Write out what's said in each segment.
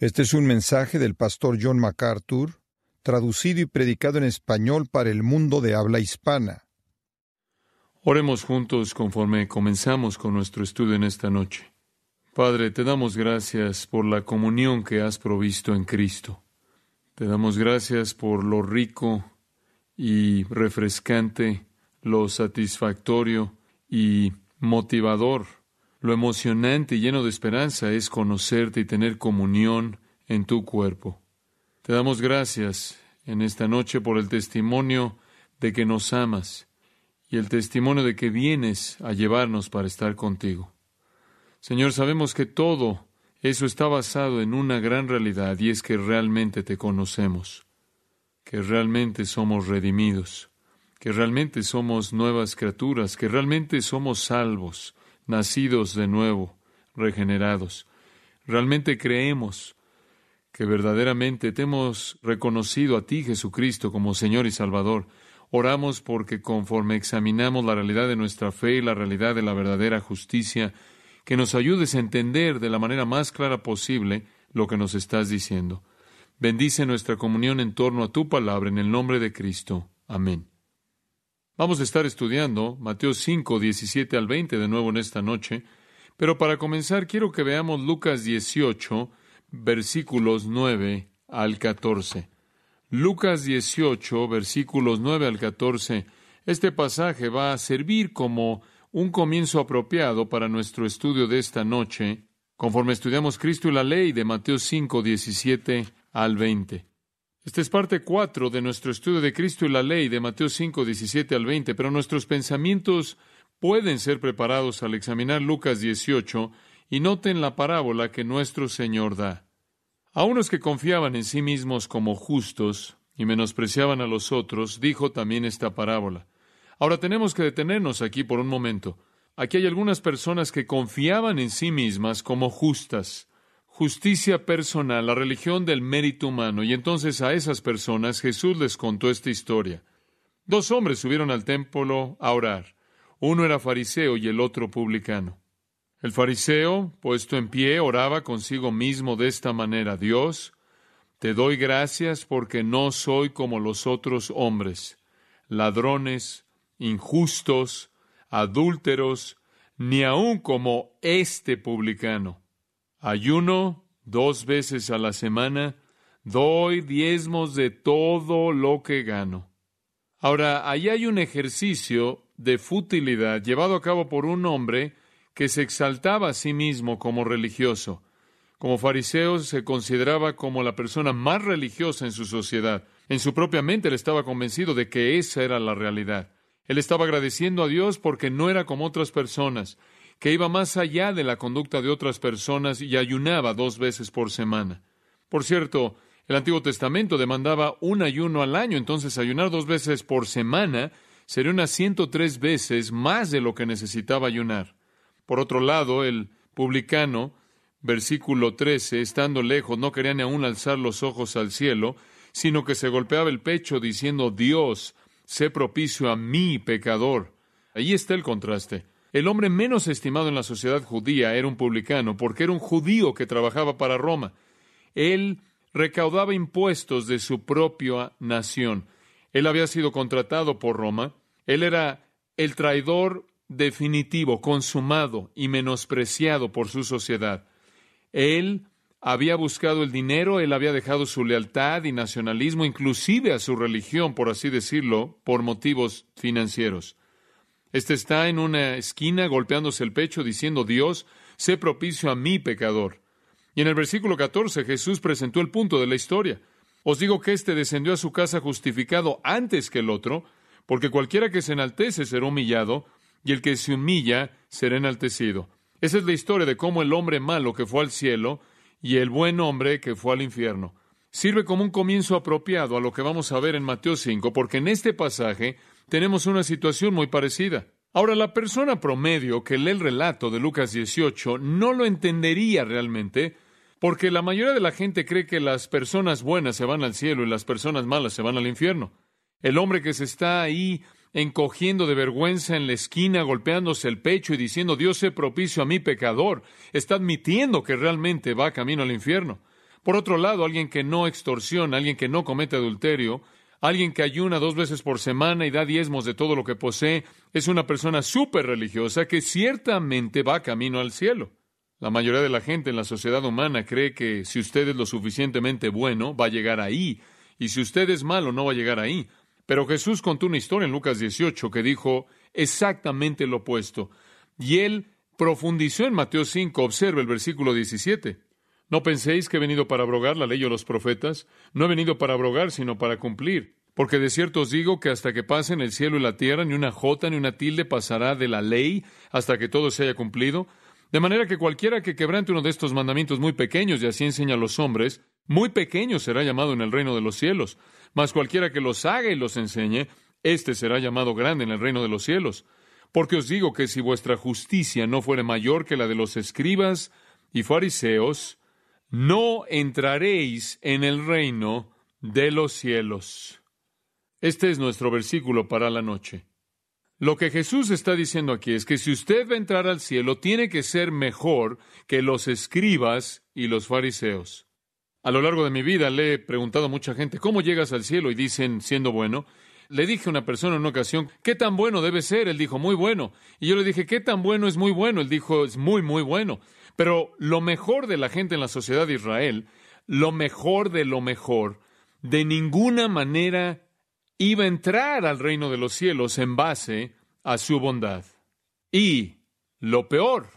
Este es un mensaje del pastor John MacArthur, traducido y predicado en español para el mundo de habla hispana. Oremos juntos conforme comenzamos con nuestro estudio en esta noche. Padre, te damos gracias por la comunión que has provisto en Cristo. Te damos gracias por lo rico y refrescante, lo satisfactorio y motivador lo emocionante y lleno de esperanza es conocerte y tener comunión en tu cuerpo. Te damos gracias en esta noche por el testimonio de que nos amas y el testimonio de que vienes a llevarnos para estar contigo. Señor, sabemos que todo eso está basado en una gran realidad y es que realmente te conocemos, que realmente somos redimidos, que realmente somos nuevas criaturas, que realmente somos salvos, nacidos de nuevo, regenerados. Realmente creemos que verdaderamente te hemos reconocido a ti, Jesucristo, como Señor y Salvador. Oramos porque conforme examinamos la realidad de nuestra fe y la realidad de la verdadera justicia, que nos ayudes a entender de la manera más clara posible lo que nos estás diciendo. Bendice nuestra comunión en torno a tu palabra en el nombre de Cristo. Amén. Vamos a estar estudiando Mateo 5, 17 al 20 de nuevo en esta noche, pero para comenzar quiero que veamos Lucas 18, versículos 9 al 14. Lucas 18, versículos 9 al 14. Este pasaje va a servir como un comienzo apropiado para nuestro estudio de esta noche, conforme estudiamos Cristo y la ley de Mateo 5, 17 al 20. Esta es parte cuatro de nuestro estudio de Cristo y la ley de Mateo 5, 17 al 20, pero nuestros pensamientos pueden ser preparados al examinar Lucas 18 y noten la parábola que nuestro Señor da. A unos que confiaban en sí mismos como justos y menospreciaban a los otros, dijo también esta parábola. Ahora tenemos que detenernos aquí por un momento. Aquí hay algunas personas que confiaban en sí mismas como justas justicia personal, la religión del mérito humano. Y entonces a esas personas Jesús les contó esta historia. Dos hombres subieron al templo a orar. Uno era fariseo y el otro publicano. El fariseo, puesto en pie, oraba consigo mismo de esta manera, Dios, te doy gracias porque no soy como los otros hombres, ladrones, injustos, adúlteros, ni aun como este publicano. Ayuno dos veces a la semana, doy diezmos de todo lo que gano. Ahora, ahí hay un ejercicio de futilidad llevado a cabo por un hombre que se exaltaba a sí mismo como religioso. Como fariseo se consideraba como la persona más religiosa en su sociedad. En su propia mente él estaba convencido de que esa era la realidad. Él estaba agradeciendo a Dios porque no era como otras personas que iba más allá de la conducta de otras personas y ayunaba dos veces por semana. Por cierto, el Antiguo Testamento demandaba un ayuno al año, entonces ayunar dos veces por semana sería unas 103 veces más de lo que necesitaba ayunar. Por otro lado, el publicano, versículo 13, estando lejos, no quería ni aún alzar los ojos al cielo, sino que se golpeaba el pecho diciendo, Dios, sé propicio a mí, pecador. Allí está el contraste. El hombre menos estimado en la sociedad judía era un publicano, porque era un judío que trabajaba para Roma. Él recaudaba impuestos de su propia nación. Él había sido contratado por Roma. Él era el traidor definitivo, consumado y menospreciado por su sociedad. Él había buscado el dinero, él había dejado su lealtad y nacionalismo, inclusive a su religión, por así decirlo, por motivos financieros. Este está en una esquina golpeándose el pecho diciendo, Dios, sé propicio a mi pecador. Y en el versículo 14 Jesús presentó el punto de la historia. Os digo que éste descendió a su casa justificado antes que el otro, porque cualquiera que se enaltece será humillado, y el que se humilla será enaltecido. Esa es la historia de cómo el hombre malo que fue al cielo y el buen hombre que fue al infierno. Sirve como un comienzo apropiado a lo que vamos a ver en Mateo 5, porque en este pasaje tenemos una situación muy parecida. Ahora, la persona promedio que lee el relato de Lucas 18 no lo entendería realmente, porque la mayoría de la gente cree que las personas buenas se van al cielo y las personas malas se van al infierno. El hombre que se está ahí encogiendo de vergüenza en la esquina, golpeándose el pecho y diciendo Dios se propicio a mi pecador, está admitiendo que realmente va camino al infierno. Por otro lado, alguien que no extorsiona, alguien que no comete adulterio, alguien que ayuna dos veces por semana y da diezmos de todo lo que posee, es una persona súper religiosa que ciertamente va camino al cielo. La mayoría de la gente en la sociedad humana cree que si usted es lo suficientemente bueno, va a llegar ahí, y si usted es malo, no va a llegar ahí. Pero Jesús contó una historia en Lucas 18 que dijo exactamente lo opuesto. Y él profundizó en Mateo 5. Observe el versículo 17. No penséis que he venido para abrogar la ley o los profetas. No he venido para abrogar, sino para cumplir. Porque de cierto os digo que hasta que pasen el cielo y la tierra, ni una jota ni una tilde pasará de la ley hasta que todo se haya cumplido. De manera que cualquiera que quebrante uno de estos mandamientos muy pequeños, y así enseña a los hombres, muy pequeño será llamado en el reino de los cielos. Mas cualquiera que los haga y los enseñe, éste será llamado grande en el reino de los cielos. Porque os digo que si vuestra justicia no fuere mayor que la de los escribas y fariseos, no entraréis en el reino de los cielos. Este es nuestro versículo para la noche. Lo que Jesús está diciendo aquí es que si usted va a entrar al cielo, tiene que ser mejor que los escribas y los fariseos. A lo largo de mi vida le he preguntado a mucha gente, ¿cómo llegas al cielo? Y dicen, siendo bueno. Le dije a una persona en una ocasión, ¿qué tan bueno debe ser? Él dijo, muy bueno. Y yo le dije, ¿qué tan bueno es muy bueno? Él dijo, es muy, muy bueno. Pero lo mejor de la gente en la sociedad de Israel, lo mejor de lo mejor, de ninguna manera iba a entrar al reino de los cielos en base a su bondad. Y lo peor,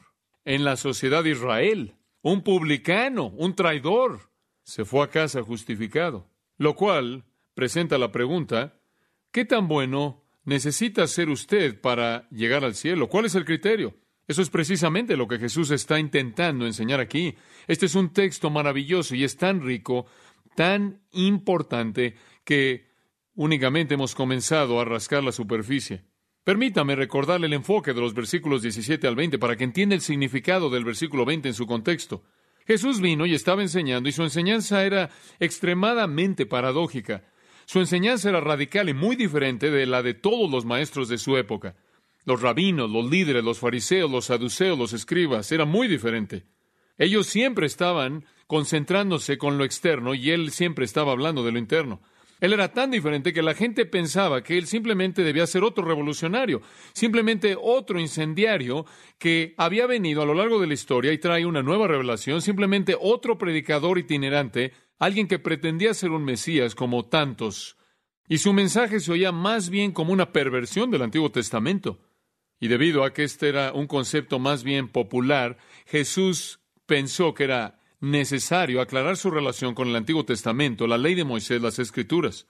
en la sociedad de Israel, un publicano, un traidor, se fue a casa justificado. Lo cual presenta la pregunta, ¿qué tan bueno necesita ser usted para llegar al cielo? ¿Cuál es el criterio? Eso es precisamente lo que Jesús está intentando enseñar aquí. Este es un texto maravilloso y es tan rico, tan importante, que únicamente hemos comenzado a rascar la superficie. Permítame recordarle el enfoque de los versículos 17 al 20 para que entienda el significado del versículo 20 en su contexto. Jesús vino y estaba enseñando y su enseñanza era extremadamente paradójica. Su enseñanza era radical y muy diferente de la de todos los maestros de su época. Los rabinos, los líderes, los fariseos, los saduceos, los escribas, era muy diferente. Ellos siempre estaban concentrándose con lo externo y él siempre estaba hablando de lo interno. Él era tan diferente que la gente pensaba que él simplemente debía ser otro revolucionario, simplemente otro incendiario que había venido a lo largo de la historia y trae una nueva revelación, simplemente otro predicador itinerante, alguien que pretendía ser un Mesías como tantos. Y su mensaje se oía más bien como una perversión del Antiguo Testamento. Y debido a que este era un concepto más bien popular, Jesús pensó que era necesario aclarar su relación con el Antiguo Testamento, la ley de Moisés, las Escrituras.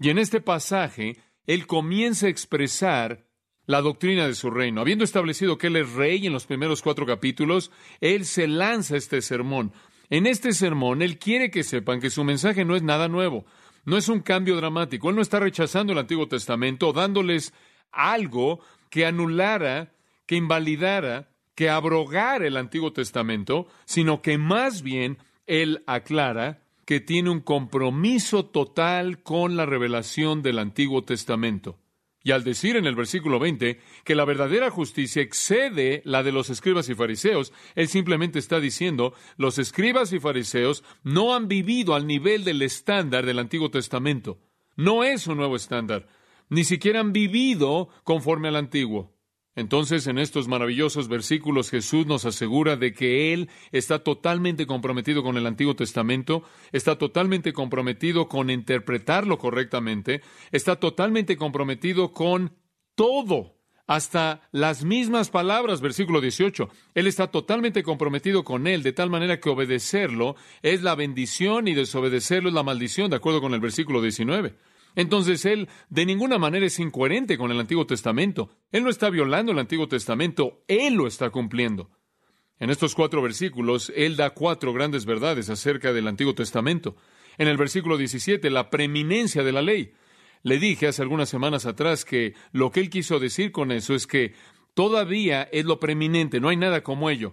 Y en este pasaje, él comienza a expresar la doctrina de su reino. Habiendo establecido que él es rey en los primeros cuatro capítulos, él se lanza este sermón. En este sermón, él quiere que sepan que su mensaje no es nada nuevo, no es un cambio dramático. Él no está rechazando el Antiguo Testamento, dándoles algo que anulara, que invalidara que abrogar el Antiguo Testamento, sino que más bien él aclara que tiene un compromiso total con la revelación del Antiguo Testamento. Y al decir en el versículo 20 que la verdadera justicia excede la de los escribas y fariseos, él simplemente está diciendo, los escribas y fariseos no han vivido al nivel del estándar del Antiguo Testamento. No es un nuevo estándar. Ni siquiera han vivido conforme al antiguo. Entonces, en estos maravillosos versículos, Jesús nos asegura de que Él está totalmente comprometido con el Antiguo Testamento, está totalmente comprometido con interpretarlo correctamente, está totalmente comprometido con todo, hasta las mismas palabras, versículo 18. Él está totalmente comprometido con Él, de tal manera que obedecerlo es la bendición y desobedecerlo es la maldición, de acuerdo con el versículo 19. Entonces Él de ninguna manera es incoherente con el Antiguo Testamento. Él no está violando el Antiguo Testamento, Él lo está cumpliendo. En estos cuatro versículos, Él da cuatro grandes verdades acerca del Antiguo Testamento. En el versículo 17, la preeminencia de la ley. Le dije hace algunas semanas atrás que lo que Él quiso decir con eso es que todavía es lo preeminente, no hay nada como ello.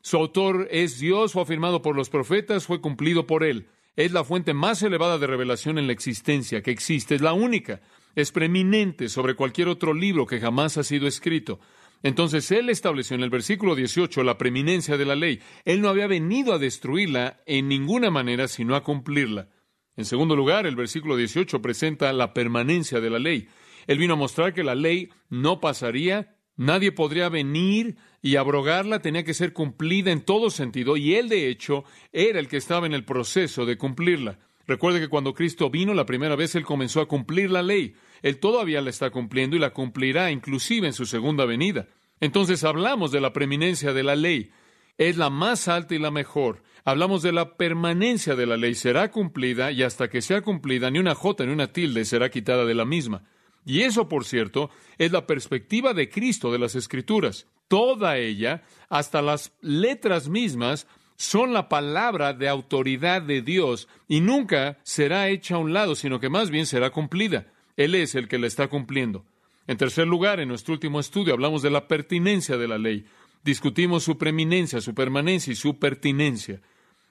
Su autor es Dios, fue afirmado por los profetas, fue cumplido por Él es la fuente más elevada de revelación en la existencia que existe, es la única, es preeminente sobre cualquier otro libro que jamás ha sido escrito. Entonces él estableció en el versículo 18 la preeminencia de la ley. Él no había venido a destruirla en ninguna manera, sino a cumplirla. En segundo lugar, el versículo 18 presenta la permanencia de la ley. Él vino a mostrar que la ley no pasaría, nadie podría venir y abrogarla tenía que ser cumplida en todo sentido, y él de hecho era el que estaba en el proceso de cumplirla. Recuerde que cuando Cristo vino la primera vez, Él comenzó a cumplir la ley. Él todavía la está cumpliendo y la cumplirá inclusive en su segunda venida. Entonces hablamos de la preeminencia de la ley. Es la más alta y la mejor. Hablamos de la permanencia de la ley. Será cumplida y hasta que sea cumplida, ni una jota ni una tilde será quitada de la misma. Y eso, por cierto, es la perspectiva de Cristo de las Escrituras toda ella, hasta las letras mismas, son la palabra de autoridad de Dios y nunca será hecha a un lado, sino que más bien será cumplida. Él es el que la está cumpliendo. En tercer lugar, en nuestro último estudio hablamos de la pertinencia de la ley. Discutimos su preeminencia, su permanencia y su pertinencia.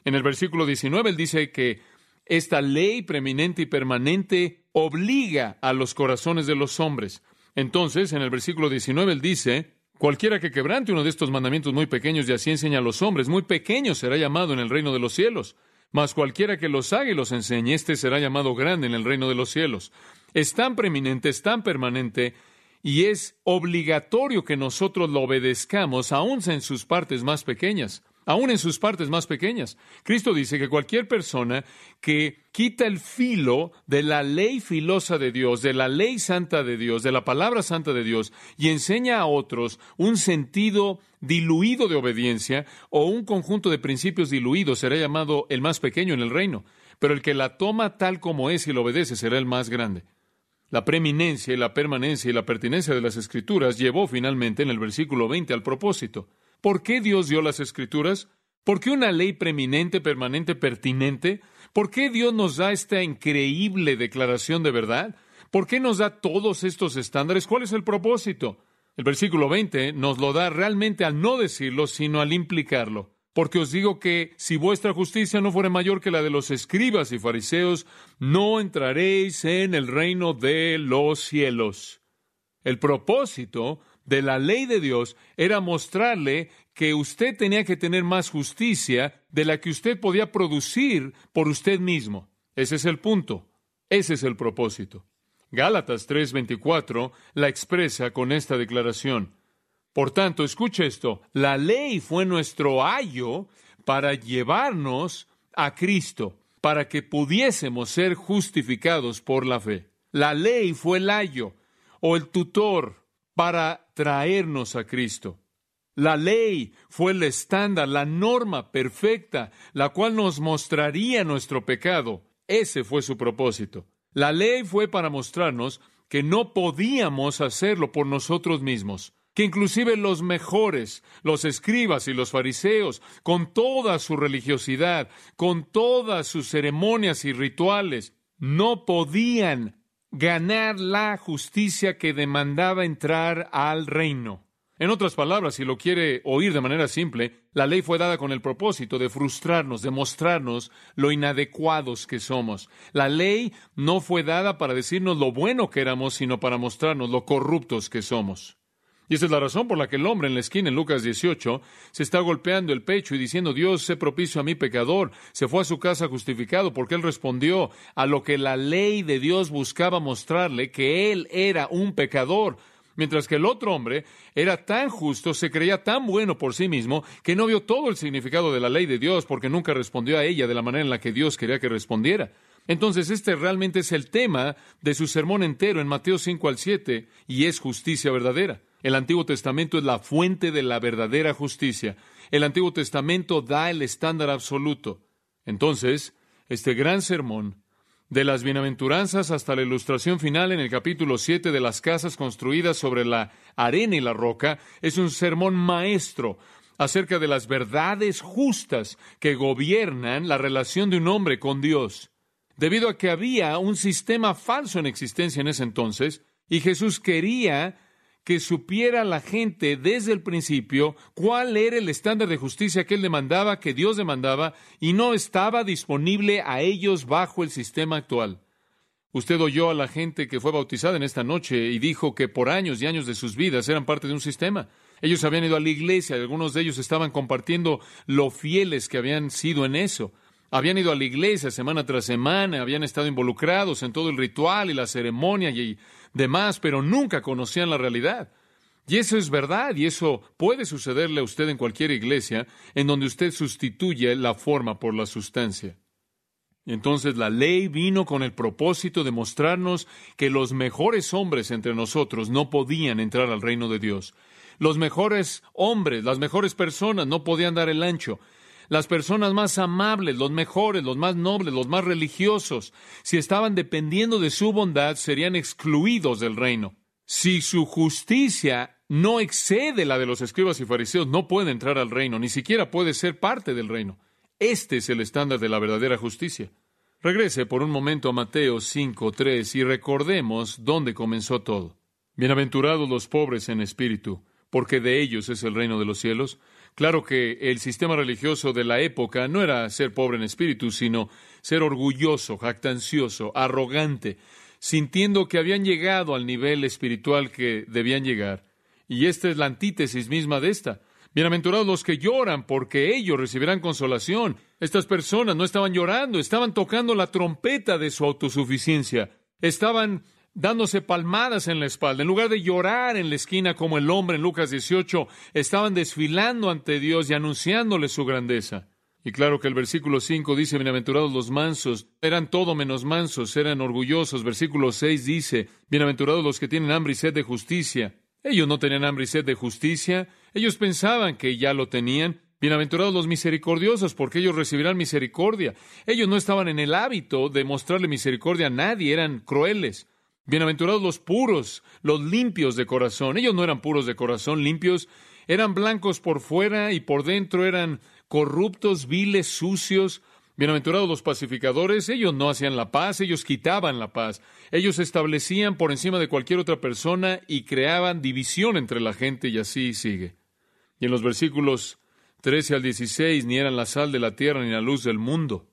En el versículo 19 él dice que esta ley preeminente y permanente obliga a los corazones de los hombres. Entonces, en el versículo 19 él dice, Cualquiera que quebrante uno de estos mandamientos muy pequeños y así enseña a los hombres, muy pequeño será llamado en el reino de los cielos. Mas cualquiera que los haga y los enseñe, éste será llamado grande en el reino de los cielos. Es tan preeminente, es tan permanente, y es obligatorio que nosotros lo obedezcamos, aun en sus partes más pequeñas aún en sus partes más pequeñas. Cristo dice que cualquier persona que quita el filo de la ley filosa de Dios, de la ley santa de Dios, de la palabra santa de Dios, y enseña a otros un sentido diluido de obediencia o un conjunto de principios diluidos, será llamado el más pequeño en el reino. Pero el que la toma tal como es y lo obedece será el más grande. La preeminencia y la permanencia y la pertinencia de las Escrituras llevó finalmente en el versículo 20 al propósito. ¿Por qué Dios dio las escrituras? ¿Por qué una ley preeminente, permanente, pertinente? ¿Por qué Dios nos da esta increíble declaración de verdad? ¿Por qué nos da todos estos estándares? ¿Cuál es el propósito? El versículo 20 nos lo da realmente al no decirlo, sino al implicarlo. Porque os digo que si vuestra justicia no fuere mayor que la de los escribas y fariseos, no entraréis en el reino de los cielos. El propósito de la ley de Dios era mostrarle que usted tenía que tener más justicia de la que usted podía producir por usted mismo. Ese es el punto. Ese es el propósito. Gálatas 3:24 la expresa con esta declaración. Por tanto, escuche esto, la ley fue nuestro ayo para llevarnos a Cristo, para que pudiésemos ser justificados por la fe. La ley fue el ayo o el tutor para traernos a Cristo. La ley fue el estándar, la norma perfecta, la cual nos mostraría nuestro pecado. Ese fue su propósito. La ley fue para mostrarnos que no podíamos hacerlo por nosotros mismos, que inclusive los mejores, los escribas y los fariseos, con toda su religiosidad, con todas sus ceremonias y rituales, no podían ganar la justicia que demandaba entrar al reino. En otras palabras, si lo quiere oír de manera simple, la ley fue dada con el propósito de frustrarnos, de mostrarnos lo inadecuados que somos. La ley no fue dada para decirnos lo bueno que éramos, sino para mostrarnos lo corruptos que somos. Y esa es la razón por la que el hombre en la esquina en Lucas 18 se está golpeando el pecho y diciendo, Dios, sé propicio a mi pecador. Se fue a su casa justificado porque él respondió a lo que la ley de Dios buscaba mostrarle, que él era un pecador. Mientras que el otro hombre era tan justo, se creía tan bueno por sí mismo, que no vio todo el significado de la ley de Dios porque nunca respondió a ella de la manera en la que Dios quería que respondiera. Entonces, este realmente es el tema de su sermón entero en Mateo 5 al 7, y es justicia verdadera. El Antiguo Testamento es la fuente de la verdadera justicia. El Antiguo Testamento da el estándar absoluto. Entonces, este gran sermón, de las bienaventuranzas hasta la ilustración final en el capítulo 7 de las casas construidas sobre la arena y la roca, es un sermón maestro acerca de las verdades justas que gobiernan la relación de un hombre con Dios debido a que había un sistema falso en existencia en ese entonces, y Jesús quería que supiera la gente desde el principio cuál era el estándar de justicia que él demandaba, que Dios demandaba, y no estaba disponible a ellos bajo el sistema actual. Usted oyó a la gente que fue bautizada en esta noche y dijo que por años y años de sus vidas eran parte de un sistema. Ellos habían ido a la iglesia, algunos de ellos estaban compartiendo lo fieles que habían sido en eso. Habían ido a la iglesia semana tras semana, habían estado involucrados en todo el ritual y la ceremonia y demás, pero nunca conocían la realidad. Y eso es verdad, y eso puede sucederle a usted en cualquier iglesia en donde usted sustituye la forma por la sustancia. Entonces la ley vino con el propósito de mostrarnos que los mejores hombres entre nosotros no podían entrar al reino de Dios. Los mejores hombres, las mejores personas no podían dar el ancho. Las personas más amables, los mejores, los más nobles, los más religiosos, si estaban dependiendo de su bondad, serían excluidos del reino. Si su justicia no excede la de los escribas y fariseos, no puede entrar al reino, ni siquiera puede ser parte del reino. Este es el estándar de la verdadera justicia. Regrese por un momento a Mateo 5.3 y recordemos dónde comenzó todo. Bienaventurados los pobres en espíritu, porque de ellos es el reino de los cielos. Claro que el sistema religioso de la época no era ser pobre en espíritu, sino ser orgulloso, jactancioso, arrogante, sintiendo que habían llegado al nivel espiritual que debían llegar. Y esta es la antítesis misma de esta. Bienaventurados los que lloran, porque ellos recibirán consolación. Estas personas no estaban llorando, estaban tocando la trompeta de su autosuficiencia. Estaban dándose palmadas en la espalda. En lugar de llorar en la esquina como el hombre en Lucas 18, estaban desfilando ante Dios y anunciándole su grandeza. Y claro que el versículo 5 dice, bienaventurados los mansos, eran todo menos mansos, eran orgullosos. Versículo 6 dice, bienaventurados los que tienen hambre y sed de justicia. Ellos no tenían hambre y sed de justicia, ellos pensaban que ya lo tenían. Bienaventurados los misericordiosos, porque ellos recibirán misericordia. Ellos no estaban en el hábito de mostrarle misericordia a nadie, eran crueles. Bienaventurados los puros, los limpios de corazón. Ellos no eran puros de corazón, limpios, eran blancos por fuera y por dentro eran corruptos, viles, sucios. Bienaventurados los pacificadores, ellos no hacían la paz, ellos quitaban la paz. Ellos se establecían por encima de cualquier otra persona y creaban división entre la gente y así sigue. Y en los versículos 13 al 16 ni eran la sal de la tierra ni la luz del mundo.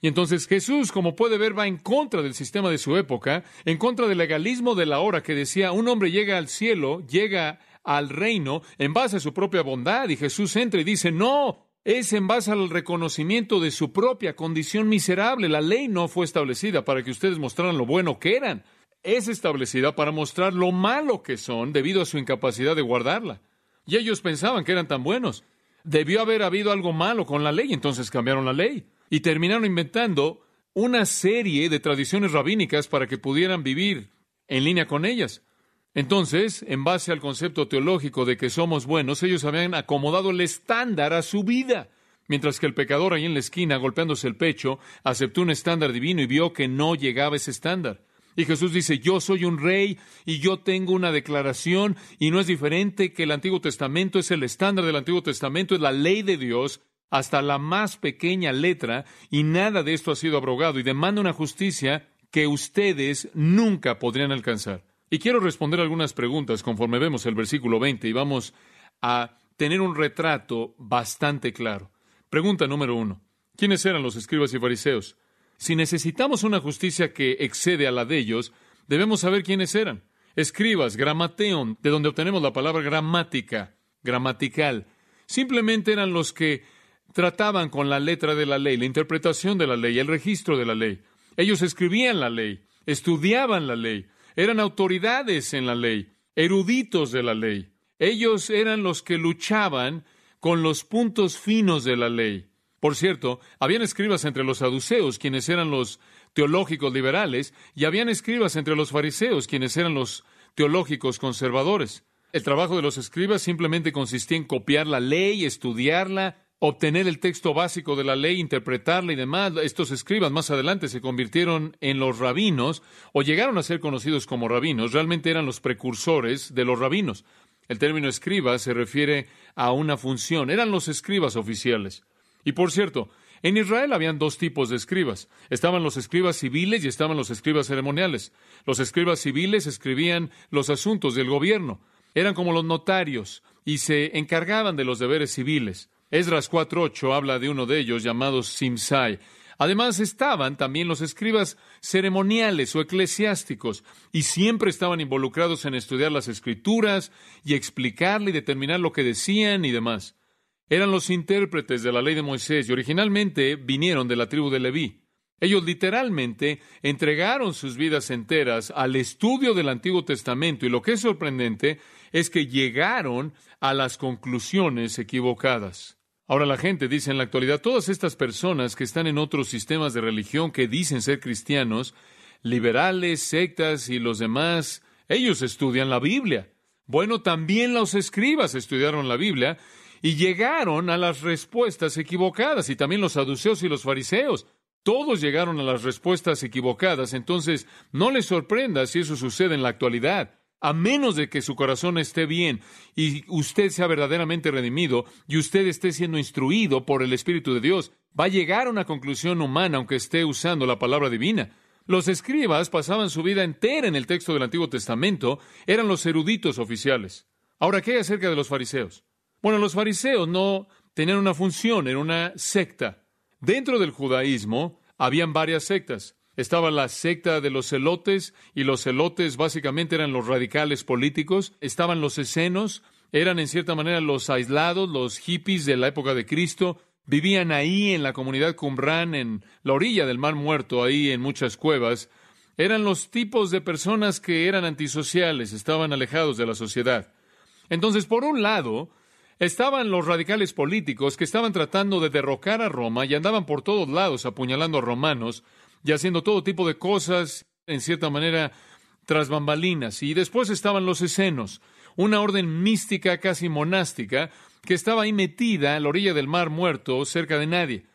Y entonces Jesús, como puede ver, va en contra del sistema de su época, en contra del legalismo de la hora que decía, un hombre llega al cielo, llega al reino en base a su propia bondad, y Jesús entra y dice, no, es en base al reconocimiento de su propia condición miserable. La ley no fue establecida para que ustedes mostraran lo bueno que eran, es establecida para mostrar lo malo que son debido a su incapacidad de guardarla. Y ellos pensaban que eran tan buenos. Debió haber habido algo malo con la ley, entonces cambiaron la ley y terminaron inventando una serie de tradiciones rabínicas para que pudieran vivir en línea con ellas. Entonces, en base al concepto teológico de que somos buenos, ellos habían acomodado el estándar a su vida, mientras que el pecador ahí en la esquina, golpeándose el pecho, aceptó un estándar divino y vio que no llegaba ese estándar. Y Jesús dice, yo soy un rey y yo tengo una declaración y no es diferente que el Antiguo Testamento es el estándar del Antiguo Testamento, es la ley de Dios hasta la más pequeña letra, y nada de esto ha sido abrogado, y demanda una justicia que ustedes nunca podrían alcanzar. Y quiero responder algunas preguntas conforme vemos el versículo 20, y vamos a tener un retrato bastante claro. Pregunta número uno. ¿Quiénes eran los escribas y fariseos? Si necesitamos una justicia que excede a la de ellos, debemos saber quiénes eran. Escribas, gramateon, de donde obtenemos la palabra gramática, gramatical. Simplemente eran los que trataban con la letra de la ley, la interpretación de la ley, el registro de la ley. Ellos escribían la ley, estudiaban la ley, eran autoridades en la ley. eruditos de la ley. Ellos eran los que luchaban con los puntos finos de la ley. Por cierto, habían escribas entre los saduceos, quienes eran los teológicos liberales, y habían escribas entre los fariseos, quienes eran los teológicos conservadores. El trabajo de los escribas simplemente consistía en copiar la ley, estudiarla, obtener el texto básico de la ley, interpretarla y demás. Estos escribas más adelante se convirtieron en los rabinos o llegaron a ser conocidos como rabinos. Realmente eran los precursores de los rabinos. El término escriba se refiere a una función. Eran los escribas oficiales. Y por cierto, en Israel habían dos tipos de escribas. Estaban los escribas civiles y estaban los escribas ceremoniales. Los escribas civiles escribían los asuntos del gobierno. Eran como los notarios y se encargaban de los deberes civiles. Esdras 4.8 habla de uno de ellos llamado Simsai. Además estaban también los escribas ceremoniales o eclesiásticos y siempre estaban involucrados en estudiar las escrituras y explicarle y determinar lo que decían y demás eran los intérpretes de la ley de Moisés y originalmente vinieron de la tribu de Leví. Ellos literalmente entregaron sus vidas enteras al estudio del Antiguo Testamento y lo que es sorprendente es que llegaron a las conclusiones equivocadas. Ahora la gente dice en la actualidad, todas estas personas que están en otros sistemas de religión que dicen ser cristianos, liberales, sectas y los demás, ellos estudian la Biblia. Bueno, también los escribas estudiaron la Biblia y llegaron a las respuestas equivocadas, y también los saduceos y los fariseos. Todos llegaron a las respuestas equivocadas, entonces no les sorprenda si eso sucede en la actualidad. A menos de que su corazón esté bien y usted sea verdaderamente redimido y usted esté siendo instruido por el Espíritu de Dios, va a llegar a una conclusión humana aunque esté usando la palabra divina. Los escribas pasaban su vida entera en el texto del Antiguo Testamento, eran los eruditos oficiales. Ahora, ¿qué hay acerca de los fariseos? Bueno, los fariseos no tenían una función, era una secta. Dentro del judaísmo habían varias sectas. Estaba la secta de los celotes, y los celotes básicamente eran los radicales políticos. Estaban los escenos, eran en cierta manera los aislados, los hippies de la época de Cristo. Vivían ahí en la comunidad Qumran, en la orilla del Mar Muerto, ahí en muchas cuevas. Eran los tipos de personas que eran antisociales, estaban alejados de la sociedad. Entonces, por un lado, Estaban los radicales políticos que estaban tratando de derrocar a Roma y andaban por todos lados apuñalando a romanos y haciendo todo tipo de cosas, en cierta manera, tras bambalinas. Y después estaban los escenos, una orden mística casi monástica que estaba ahí metida a la orilla del mar muerto, cerca de nadie.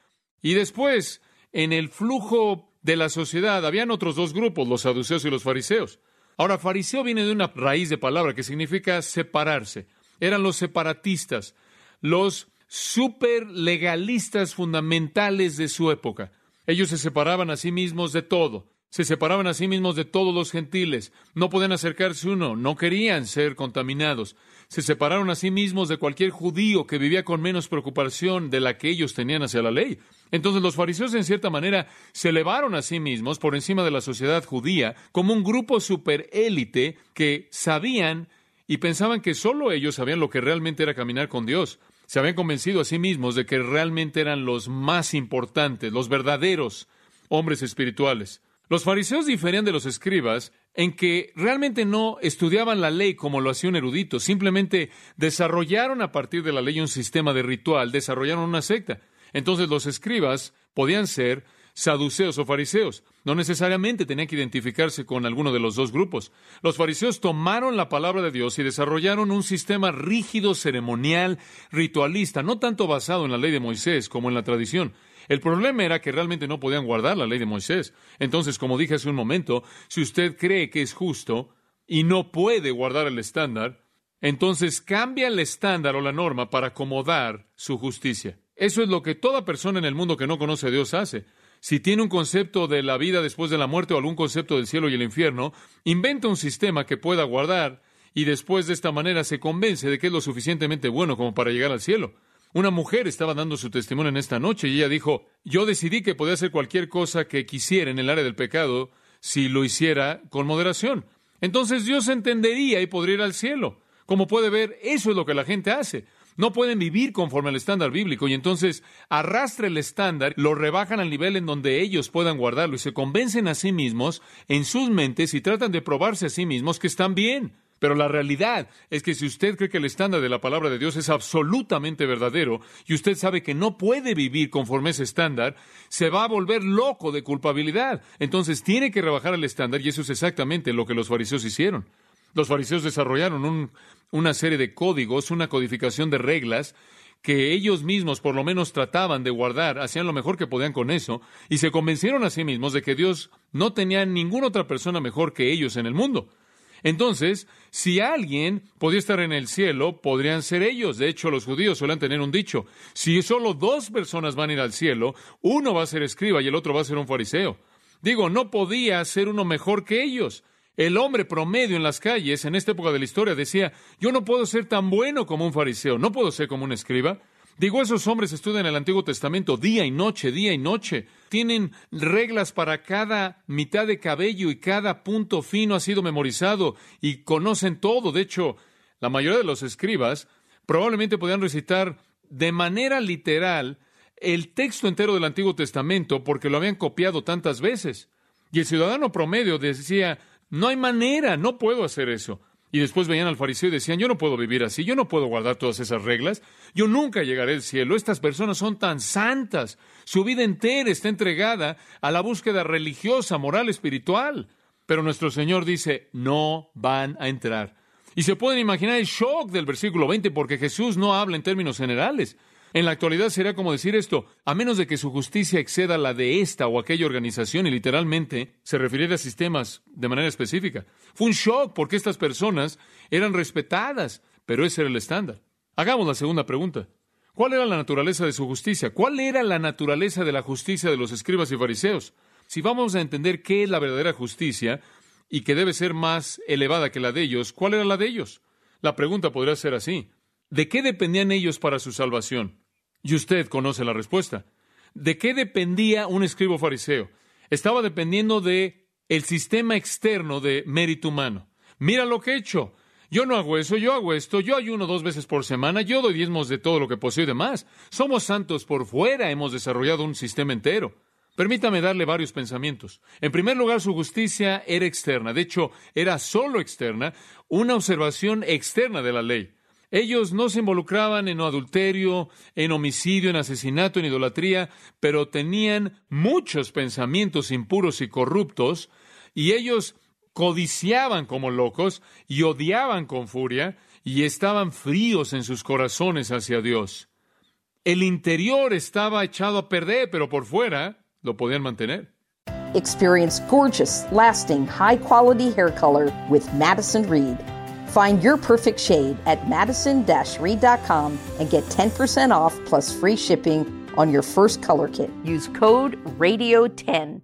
Y después, en el flujo de la sociedad, habían otros dos grupos, los saduceos y los fariseos. Ahora, fariseo viene de una raíz de palabra que significa separarse eran los separatistas, los superlegalistas fundamentales de su época. Ellos se separaban a sí mismos de todo, se separaban a sí mismos de todos los gentiles, no podían acercarse uno, no querían ser contaminados, se separaron a sí mismos de cualquier judío que vivía con menos preocupación de la que ellos tenían hacia la ley. Entonces los fariseos en cierta manera se elevaron a sí mismos por encima de la sociedad judía como un grupo superélite que sabían y pensaban que solo ellos sabían lo que realmente era caminar con Dios. Se habían convencido a sí mismos de que realmente eran los más importantes, los verdaderos hombres espirituales. Los fariseos diferían de los escribas en que realmente no estudiaban la ley como lo hacía un erudito, simplemente desarrollaron a partir de la ley un sistema de ritual, desarrollaron una secta. Entonces los escribas podían ser saduceos o fariseos. No necesariamente tenían que identificarse con alguno de los dos grupos. Los fariseos tomaron la palabra de Dios y desarrollaron un sistema rígido, ceremonial, ritualista, no tanto basado en la ley de Moisés como en la tradición. El problema era que realmente no podían guardar la ley de Moisés. Entonces, como dije hace un momento, si usted cree que es justo y no puede guardar el estándar, entonces cambia el estándar o la norma para acomodar su justicia. Eso es lo que toda persona en el mundo que no conoce a Dios hace. Si tiene un concepto de la vida después de la muerte o algún concepto del cielo y el infierno, inventa un sistema que pueda guardar y después de esta manera se convence de que es lo suficientemente bueno como para llegar al cielo. Una mujer estaba dando su testimonio en esta noche y ella dijo, yo decidí que podía hacer cualquier cosa que quisiera en el área del pecado si lo hiciera con moderación. Entonces Dios entendería y podría ir al cielo. Como puede ver, eso es lo que la gente hace. No pueden vivir conforme al estándar bíblico y entonces arrastra el estándar, lo rebajan al nivel en donde ellos puedan guardarlo y se convencen a sí mismos en sus mentes y tratan de probarse a sí mismos que están bien. Pero la realidad es que si usted cree que el estándar de la palabra de Dios es absolutamente verdadero y usted sabe que no puede vivir conforme ese estándar, se va a volver loco de culpabilidad. Entonces tiene que rebajar el estándar y eso es exactamente lo que los fariseos hicieron. Los fariseos desarrollaron una serie de códigos, una codificación de reglas que ellos mismos por lo menos trataban de guardar, hacían lo mejor que podían con eso, y se convencieron a sí mismos de que Dios no tenía ninguna otra persona mejor que ellos en el mundo. Entonces, si alguien podía estar en el cielo, podrían ser ellos. De hecho, los judíos suelen tener un dicho. Si solo dos personas van a ir al cielo, uno va a ser escriba y el otro va a ser un fariseo. Digo, no podía ser uno mejor que ellos. El hombre promedio en las calles en esta época de la historia decía, yo no puedo ser tan bueno como un fariseo, no puedo ser como un escriba. Digo, esos hombres estudian el Antiguo Testamento día y noche, día y noche. Tienen reglas para cada mitad de cabello y cada punto fino ha sido memorizado y conocen todo. De hecho, la mayoría de los escribas probablemente podían recitar de manera literal el texto entero del Antiguo Testamento porque lo habían copiado tantas veces. Y el ciudadano promedio decía, no hay manera, no puedo hacer eso. Y después veían al fariseo y decían, yo no puedo vivir así, yo no puedo guardar todas esas reglas, yo nunca llegaré al cielo, estas personas son tan santas, su vida entera está entregada a la búsqueda religiosa, moral, espiritual. Pero nuestro Señor dice, no van a entrar. Y se pueden imaginar el shock del versículo 20 porque Jesús no habla en términos generales. En la actualidad sería como decir esto, a menos de que su justicia exceda la de esta o aquella organización, y literalmente se refiriera a sistemas de manera específica. Fue un shock porque estas personas eran respetadas, pero ese era el estándar. Hagamos la segunda pregunta. ¿Cuál era la naturaleza de su justicia? ¿Cuál era la naturaleza de la justicia de los escribas y fariseos? Si vamos a entender qué es la verdadera justicia y que debe ser más elevada que la de ellos, ¿cuál era la de ellos? La pregunta podría ser así. ¿De qué dependían ellos para su salvación? Y usted conoce la respuesta. ¿De qué dependía un escribo fariseo? Estaba dependiendo de el sistema externo de mérito humano. Mira lo que he hecho. Yo no hago eso, yo hago esto, yo ayuno dos veces por semana, yo doy diezmos de todo lo que poseo y demás. Somos santos por fuera, hemos desarrollado un sistema entero. Permítame darle varios pensamientos. En primer lugar, su justicia era externa, de hecho, era solo externa, una observación externa de la ley. Ellos no se involucraban en adulterio, en homicidio, en asesinato, en idolatría, pero tenían muchos pensamientos impuros y corruptos, y ellos codiciaban como locos y odiaban con furia, y estaban fríos en sus corazones hacia Dios. El interior estaba echado a perder, pero por fuera lo podían mantener. Experience gorgeous, lasting, high quality hair color with Madison Reed. Find your perfect shade at madison-reed.com and get 10% off plus free shipping on your first color kit. Use code RADIO10.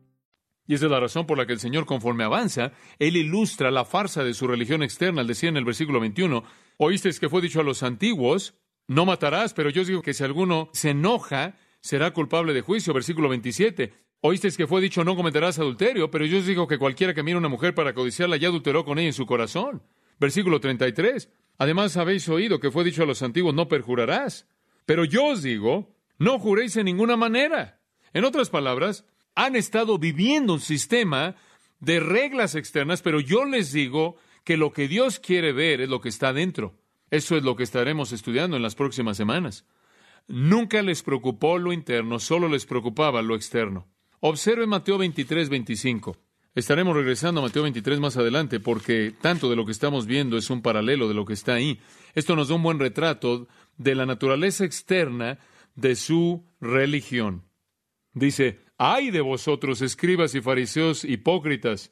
Y esa es la razón por la que el Señor, conforme avanza, Él ilustra la farsa de su religión externa al decir en el versículo 21, oísteis que fue dicho a los antiguos, no matarás, pero yo os digo que si alguno se enoja, será culpable de juicio. Versículo 27. Oísteis que fue dicho, no cometerás adulterio, pero yo os digo que cualquiera que mire a una mujer para codiciarla ya adulteró con ella en su corazón. Versículo 33. Además habéis oído que fue dicho a los antiguos, no perjurarás. Pero yo os digo, no juréis en ninguna manera. En otras palabras, han estado viviendo un sistema de reglas externas, pero yo les digo que lo que Dios quiere ver es lo que está dentro. Eso es lo que estaremos estudiando en las próximas semanas. Nunca les preocupó lo interno, solo les preocupaba lo externo. Observe Mateo 23, 25. Estaremos regresando a Mateo 23 más adelante porque tanto de lo que estamos viendo es un paralelo de lo que está ahí. Esto nos da un buen retrato de la naturaleza externa de su religión. Dice, ay de vosotros, escribas y fariseos hipócritas,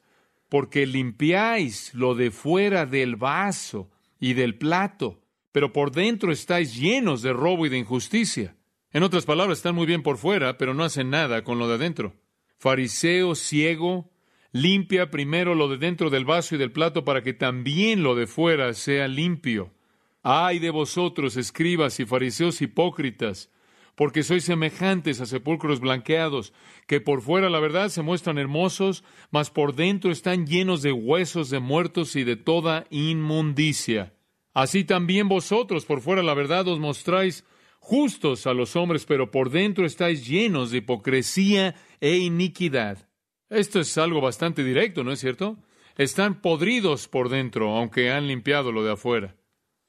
porque limpiáis lo de fuera del vaso y del plato, pero por dentro estáis llenos de robo y de injusticia. En otras palabras, están muy bien por fuera, pero no hacen nada con lo de adentro. Fariseo ciego, Limpia primero lo de dentro del vaso y del plato para que también lo de fuera sea limpio. Ay de vosotros, escribas y fariseos hipócritas, porque sois semejantes a sepulcros blanqueados, que por fuera la verdad se muestran hermosos, mas por dentro están llenos de huesos de muertos y de toda inmundicia. Así también vosotros por fuera la verdad os mostráis justos a los hombres, pero por dentro estáis llenos de hipocresía e iniquidad. Esto es algo bastante directo, ¿no es cierto? están podridos por dentro, aunque han limpiado lo de afuera.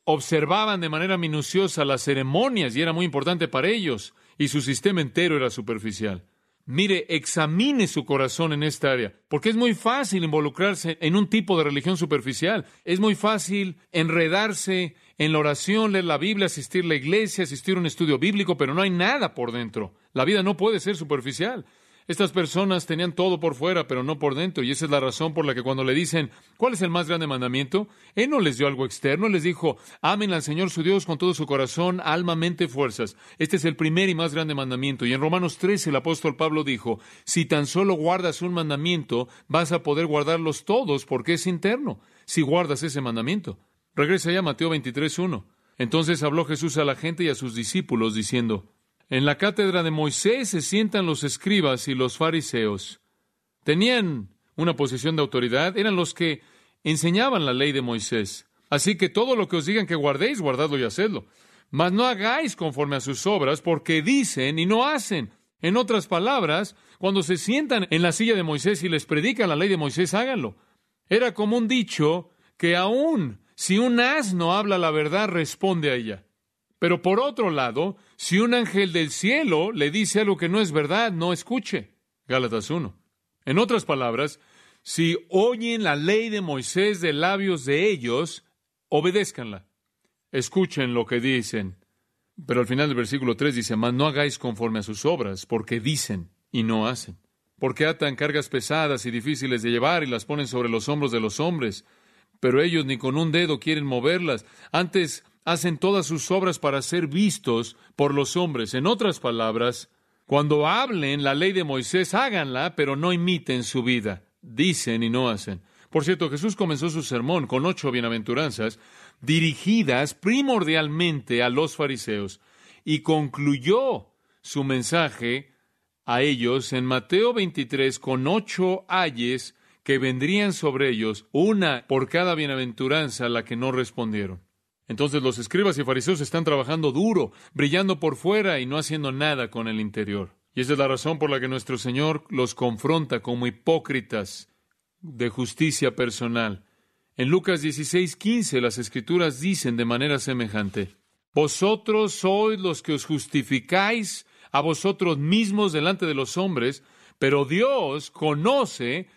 Observaban de manera minuciosa las ceremonias y era muy importante para ellos, y su sistema entero era superficial. Mire, examine su corazón en esta área, porque es muy fácil involucrarse en un tipo de religión superficial. Es muy fácil enredarse en la oración, leer la Biblia, asistir a la iglesia, asistir a un estudio bíblico, pero no hay nada por dentro. La vida no puede ser superficial. Estas personas tenían todo por fuera, pero no por dentro, y esa es la razón por la que cuando le dicen, ¿cuál es el más grande mandamiento? Él no les dio algo externo, les dijo, amen al Señor su Dios con todo su corazón, alma, mente, fuerzas. Este es el primer y más grande mandamiento. Y en Romanos 13 el apóstol Pablo dijo, si tan solo guardas un mandamiento, vas a poder guardarlos todos porque es interno, si guardas ese mandamiento. Regresa ya Mateo 23.1. Entonces habló Jesús a la gente y a sus discípulos diciendo, en la cátedra de Moisés se sientan los escribas y los fariseos. Tenían una posición de autoridad, eran los que enseñaban la ley de Moisés. Así que todo lo que os digan que guardéis, guardadlo y hacedlo. Mas no hagáis conforme a sus obras, porque dicen y no hacen. En otras palabras, cuando se sientan en la silla de Moisés y les predican la ley de Moisés, háganlo. Era como un dicho que aún si un asno habla la verdad, responde a ella. Pero por otro lado, si un ángel del cielo le dice algo que no es verdad, no escuche. Gálatas 1. En otras palabras, si oyen la ley de Moisés de labios de ellos, obedézcanla. Escuchen lo que dicen. Pero al final del versículo 3 dice, mas no hagáis conforme a sus obras, porque dicen y no hacen. Porque atan cargas pesadas y difíciles de llevar y las ponen sobre los hombros de los hombres, pero ellos ni con un dedo quieren moverlas. Antes hacen todas sus obras para ser vistos por los hombres. En otras palabras, cuando hablen la ley de Moisés, háganla, pero no imiten su vida. Dicen y no hacen. Por cierto, Jesús comenzó su sermón con ocho bienaventuranzas dirigidas primordialmente a los fariseos y concluyó su mensaje a ellos en Mateo 23 con ocho ayes que vendrían sobre ellos, una por cada bienaventuranza a la que no respondieron. Entonces los escribas y fariseos están trabajando duro, brillando por fuera y no haciendo nada con el interior. Y esa es la razón por la que nuestro Señor los confronta como hipócritas de justicia personal. En Lucas 16, 15 las escrituras dicen de manera semejante, Vosotros sois los que os justificáis a vosotros mismos delante de los hombres, pero Dios conoce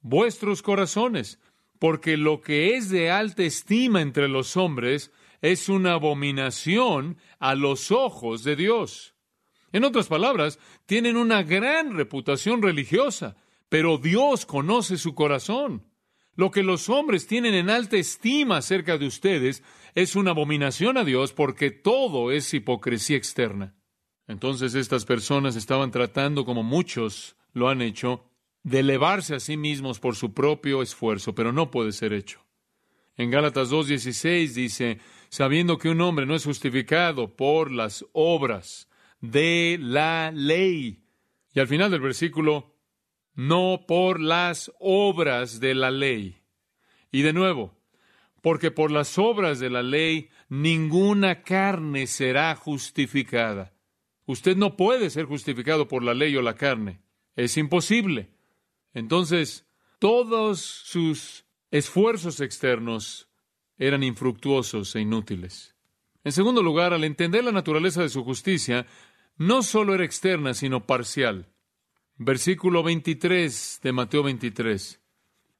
vuestros corazones, porque lo que es de alta estima entre los hombres es una abominación a los ojos de Dios. En otras palabras, tienen una gran reputación religiosa, pero Dios conoce su corazón. Lo que los hombres tienen en alta estima acerca de ustedes es una abominación a Dios porque todo es hipocresía externa. Entonces estas personas estaban tratando, como muchos lo han hecho, de elevarse a sí mismos por su propio esfuerzo, pero no puede ser hecho. En Gálatas 2.16 dice, sabiendo que un hombre no es justificado por las obras de la ley. Y al final del versículo, no por las obras de la ley. Y de nuevo, porque por las obras de la ley ninguna carne será justificada. Usted no puede ser justificado por la ley o la carne. Es imposible. Entonces, todos sus esfuerzos externos eran infructuosos e inútiles. En segundo lugar, al entender la naturaleza de su justicia, no solo era externa, sino parcial. Versículo 23 de Mateo 23.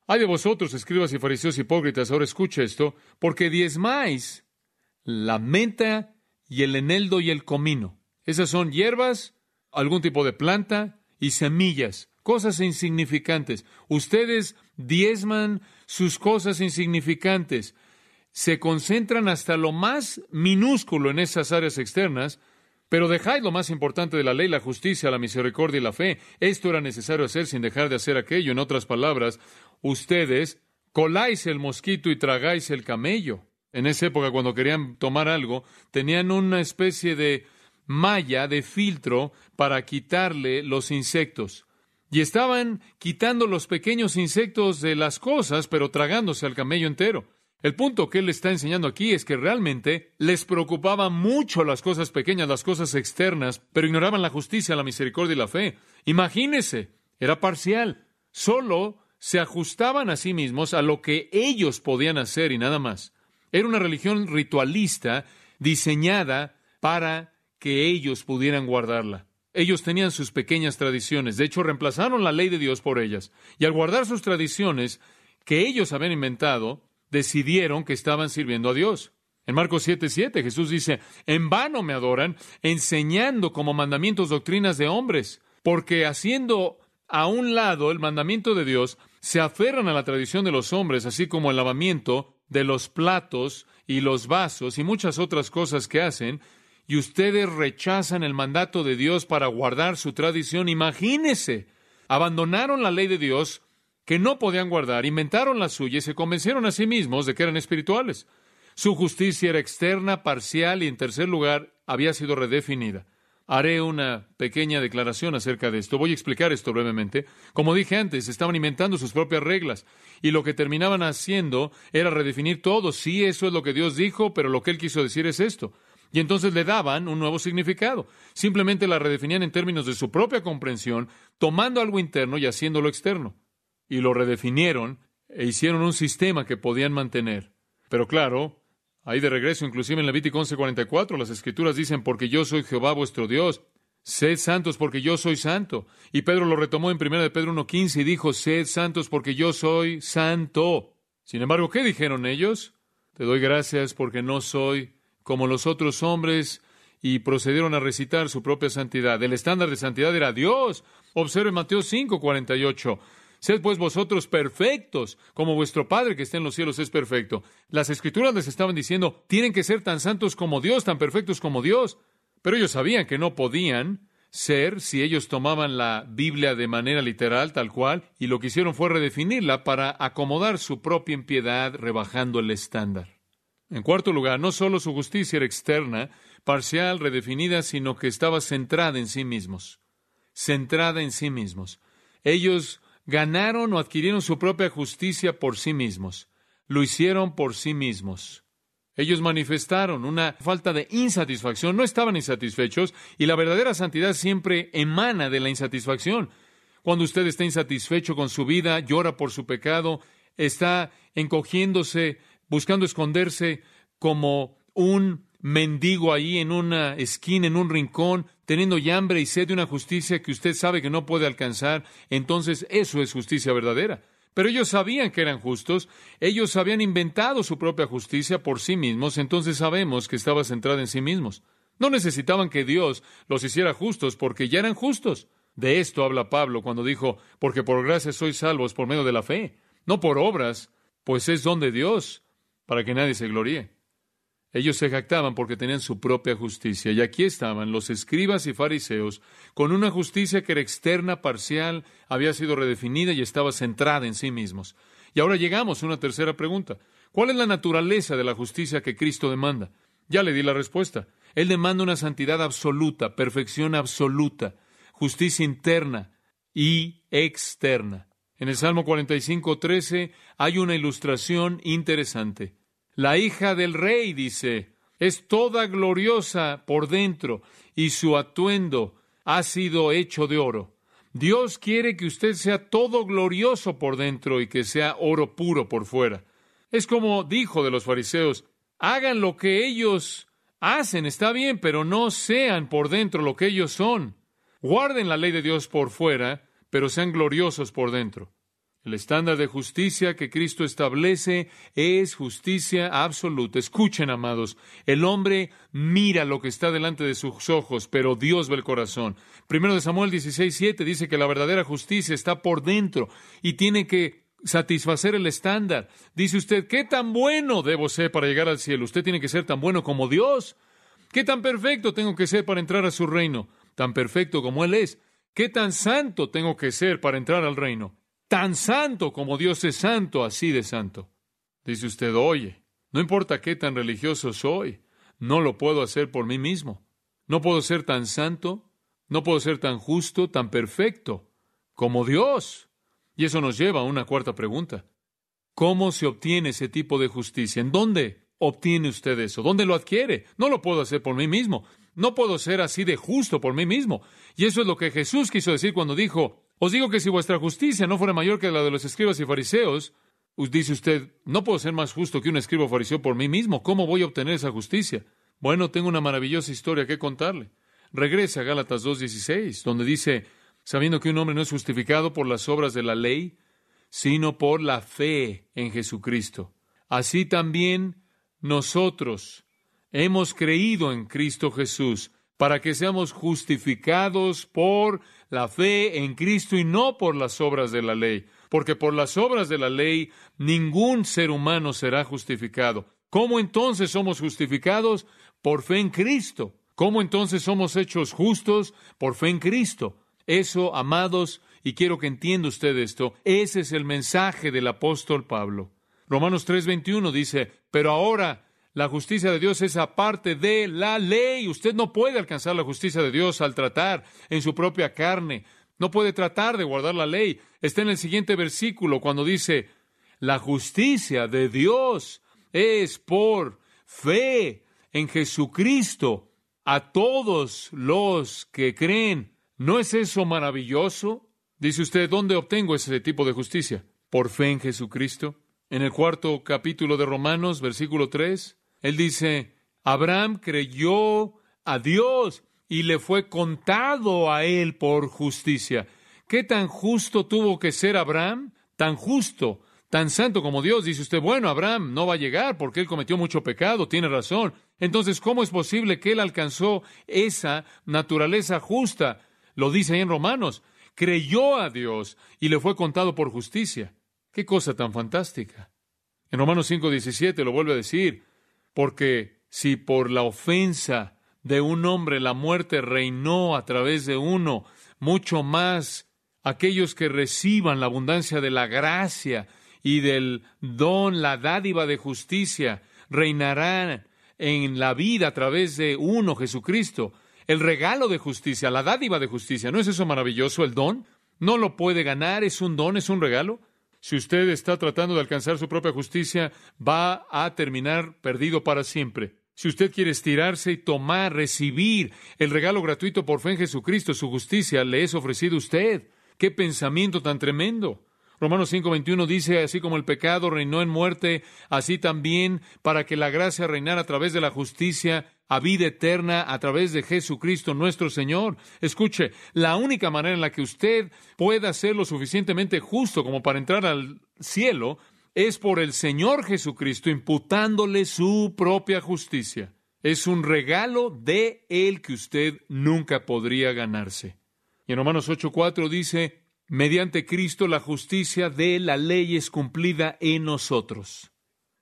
Hay de vosotros, escribas y fariseos hipócritas, ahora escucha esto, porque diezmáis la menta y el eneldo y el comino. Esas son hierbas, algún tipo de planta y semillas cosas insignificantes. Ustedes diezman sus cosas insignificantes, se concentran hasta lo más minúsculo en esas áreas externas, pero dejáis lo más importante de la ley, la justicia, la misericordia y la fe. Esto era necesario hacer sin dejar de hacer aquello. En otras palabras, ustedes coláis el mosquito y tragáis el camello. En esa época, cuando querían tomar algo, tenían una especie de malla, de filtro, para quitarle los insectos. Y estaban quitando los pequeños insectos de las cosas, pero tragándose al camello entero. El punto que él está enseñando aquí es que realmente les preocupaban mucho las cosas pequeñas, las cosas externas, pero ignoraban la justicia, la misericordia y la fe. Imagínese, era parcial. Solo se ajustaban a sí mismos a lo que ellos podían hacer y nada más. Era una religión ritualista diseñada para que ellos pudieran guardarla. Ellos tenían sus pequeñas tradiciones, de hecho reemplazaron la ley de Dios por ellas, y al guardar sus tradiciones que ellos habían inventado, decidieron que estaban sirviendo a Dios. En Marcos 7:7 Jesús dice, en vano me adoran, enseñando como mandamientos doctrinas de hombres, porque haciendo a un lado el mandamiento de Dios, se aferran a la tradición de los hombres, así como el lavamiento de los platos y los vasos y muchas otras cosas que hacen, y ustedes rechazan el mandato de Dios para guardar su tradición. Imagínese, abandonaron la ley de Dios que no podían guardar, inventaron la suya y se convencieron a sí mismos de que eran espirituales. Su justicia era externa, parcial y, en tercer lugar, había sido redefinida. Haré una pequeña declaración acerca de esto. Voy a explicar esto brevemente. Como dije antes, estaban inventando sus propias reglas y lo que terminaban haciendo era redefinir todo. Sí, eso es lo que Dios dijo, pero lo que Él quiso decir es esto. Y entonces le daban un nuevo significado. Simplemente la redefinían en términos de su propia comprensión, tomando algo interno y haciéndolo externo. Y lo redefinieron e hicieron un sistema que podían mantener. Pero claro, Ahí de regreso, inclusive en Levítico 11:44, las escrituras dicen, porque yo soy Jehová vuestro Dios, sed santos porque yo soy santo. Y Pedro lo retomó en 1 de Pedro 1:15 y dijo, sed santos porque yo soy santo. Sin embargo, ¿qué dijeron ellos? Te doy gracias porque no soy como los otros hombres y procedieron a recitar su propia santidad. El estándar de santidad era Dios. Observe Mateo 5:48. Sed pues vosotros perfectos, como vuestro Padre que está en los cielos es perfecto. Las escrituras les estaban diciendo, tienen que ser tan santos como Dios, tan perfectos como Dios. Pero ellos sabían que no podían ser si ellos tomaban la Biblia de manera literal, tal cual, y lo que hicieron fue redefinirla para acomodar su propia impiedad, rebajando el estándar. En cuarto lugar, no solo su justicia era externa, parcial, redefinida, sino que estaba centrada en sí mismos. Centrada en sí mismos. Ellos ganaron o adquirieron su propia justicia por sí mismos. Lo hicieron por sí mismos. Ellos manifestaron una falta de insatisfacción, no estaban insatisfechos y la verdadera santidad siempre emana de la insatisfacción. Cuando usted está insatisfecho con su vida, llora por su pecado, está encogiéndose, buscando esconderse como un mendigo ahí en una esquina, en un rincón, teniendo hambre y sed de una justicia que usted sabe que no puede alcanzar, entonces eso es justicia verdadera. Pero ellos sabían que eran justos, ellos habían inventado su propia justicia por sí mismos, entonces sabemos que estaba centrada en sí mismos. No necesitaban que Dios los hiciera justos porque ya eran justos. De esto habla Pablo cuando dijo, porque por gracia sois salvos por medio de la fe, no por obras, pues es don de Dios, para que nadie se gloríe. Ellos se jactaban porque tenían su propia justicia. Y aquí estaban los escribas y fariseos con una justicia que era externa, parcial, había sido redefinida y estaba centrada en sí mismos. Y ahora llegamos a una tercera pregunta. ¿Cuál es la naturaleza de la justicia que Cristo demanda? Ya le di la respuesta. Él demanda una santidad absoluta, perfección absoluta, justicia interna y externa. En el Salmo 45, 13 hay una ilustración interesante. La hija del rey, dice, es toda gloriosa por dentro y su atuendo ha sido hecho de oro. Dios quiere que usted sea todo glorioso por dentro y que sea oro puro por fuera. Es como dijo de los fariseos, hagan lo que ellos hacen, está bien, pero no sean por dentro lo que ellos son. Guarden la ley de Dios por fuera, pero sean gloriosos por dentro. El estándar de justicia que Cristo establece es justicia absoluta. Escuchen, amados, el hombre mira lo que está delante de sus ojos, pero Dios ve el corazón. Primero de Samuel 16, 7 dice que la verdadera justicia está por dentro y tiene que satisfacer el estándar. Dice usted, ¿qué tan bueno debo ser para llegar al cielo? Usted tiene que ser tan bueno como Dios. ¿Qué tan perfecto tengo que ser para entrar a su reino? Tan perfecto como Él es. ¿Qué tan santo tengo que ser para entrar al reino? Tan santo como Dios es santo, así de santo. Dice usted, oye, no importa qué tan religioso soy, no lo puedo hacer por mí mismo. No puedo ser tan santo, no puedo ser tan justo, tan perfecto como Dios. Y eso nos lleva a una cuarta pregunta. ¿Cómo se obtiene ese tipo de justicia? ¿En dónde obtiene usted eso? ¿Dónde lo adquiere? No lo puedo hacer por mí mismo. No puedo ser así de justo por mí mismo. Y eso es lo que Jesús quiso decir cuando dijo, Os digo que si vuestra justicia no fuera mayor que la de los escribas y fariseos, dice usted, no puedo ser más justo que un escriba fariseo por mí mismo. ¿Cómo voy a obtener esa justicia? Bueno, tengo una maravillosa historia que contarle. Regresa a Gálatas 2.16, donde dice, sabiendo que un hombre no es justificado por las obras de la ley, sino por la fe en Jesucristo. Así también nosotros hemos creído en Cristo Jesús para que seamos justificados por la fe en Cristo y no por las obras de la ley, porque por las obras de la ley ningún ser humano será justificado. ¿Cómo entonces somos justificados? Por fe en Cristo. ¿Cómo entonces somos hechos justos? Por fe en Cristo. Eso, amados, y quiero que entienda usted esto, ese es el mensaje del apóstol Pablo. Romanos 3:21 dice, pero ahora la justicia de Dios es aparte de la ley. Usted no puede alcanzar la justicia de Dios al tratar en su propia carne. No puede tratar de guardar la ley. Está en el siguiente versículo cuando dice, la justicia de Dios es por fe en Jesucristo a todos los que creen. ¿No es eso maravilloso? Dice usted, ¿dónde obtengo ese tipo de justicia? Por fe en Jesucristo. En el cuarto capítulo de Romanos, versículo 3, él dice, Abraham creyó a Dios y le fue contado a él por justicia. ¿Qué tan justo tuvo que ser Abraham? Tan justo, tan santo como Dios. Dice usted, bueno, Abraham no va a llegar porque él cometió mucho pecado, tiene razón. Entonces, ¿cómo es posible que él alcanzó esa naturaleza justa? Lo dice ahí en Romanos creyó a Dios y le fue contado por justicia. Qué cosa tan fantástica. En Romanos 5:17 lo vuelve a decir, porque si por la ofensa de un hombre la muerte reinó a través de uno, mucho más aquellos que reciban la abundancia de la gracia y del don, la dádiva de justicia, reinarán en la vida a través de uno, Jesucristo el regalo de justicia, la dádiva de justicia. ¿No es eso maravilloso el don? No lo puede ganar, es un don, es un regalo. Si usted está tratando de alcanzar su propia justicia, va a terminar perdido para siempre. Si usted quiere estirarse y tomar, recibir el regalo gratuito por fe en Jesucristo, su justicia le es ofrecido a usted. ¡Qué pensamiento tan tremendo! Romanos 5:21 dice, así como el pecado reinó en muerte, así también para que la gracia reinara a través de la justicia a vida eterna a través de Jesucristo nuestro Señor. Escuche, la única manera en la que usted pueda ser lo suficientemente justo como para entrar al cielo es por el Señor Jesucristo imputándole su propia justicia. Es un regalo de Él que usted nunca podría ganarse. Y en Romanos 8:4 dice, mediante Cristo la justicia de la ley es cumplida en nosotros.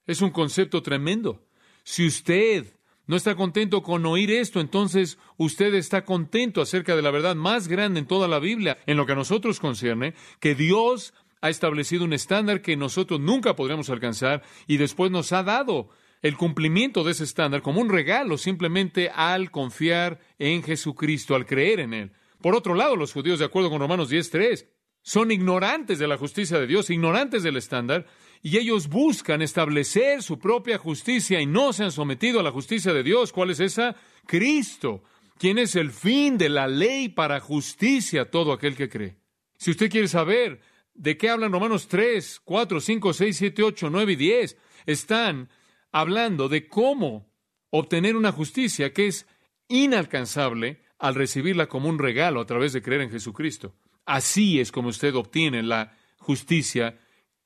Es un concepto tremendo. Si usted no está contento con oír esto, entonces usted está contento acerca de la verdad más grande en toda la Biblia, en lo que a nosotros concierne, que Dios ha establecido un estándar que nosotros nunca podremos alcanzar y después nos ha dado el cumplimiento de ese estándar como un regalo simplemente al confiar en Jesucristo, al creer en Él. Por otro lado, los judíos, de acuerdo con Romanos 10.3, son ignorantes de la justicia de Dios, ignorantes del estándar, y ellos buscan establecer su propia justicia y no se han sometido a la justicia de Dios. ¿Cuál es esa? Cristo, quien es el fin de la ley para justicia a todo aquel que cree. Si usted quiere saber de qué hablan Romanos 3, 4, 5, 6, 7, 8, 9 y 10, están hablando de cómo obtener una justicia que es inalcanzable al recibirla como un regalo a través de creer en Jesucristo. Así es como usted obtiene la justicia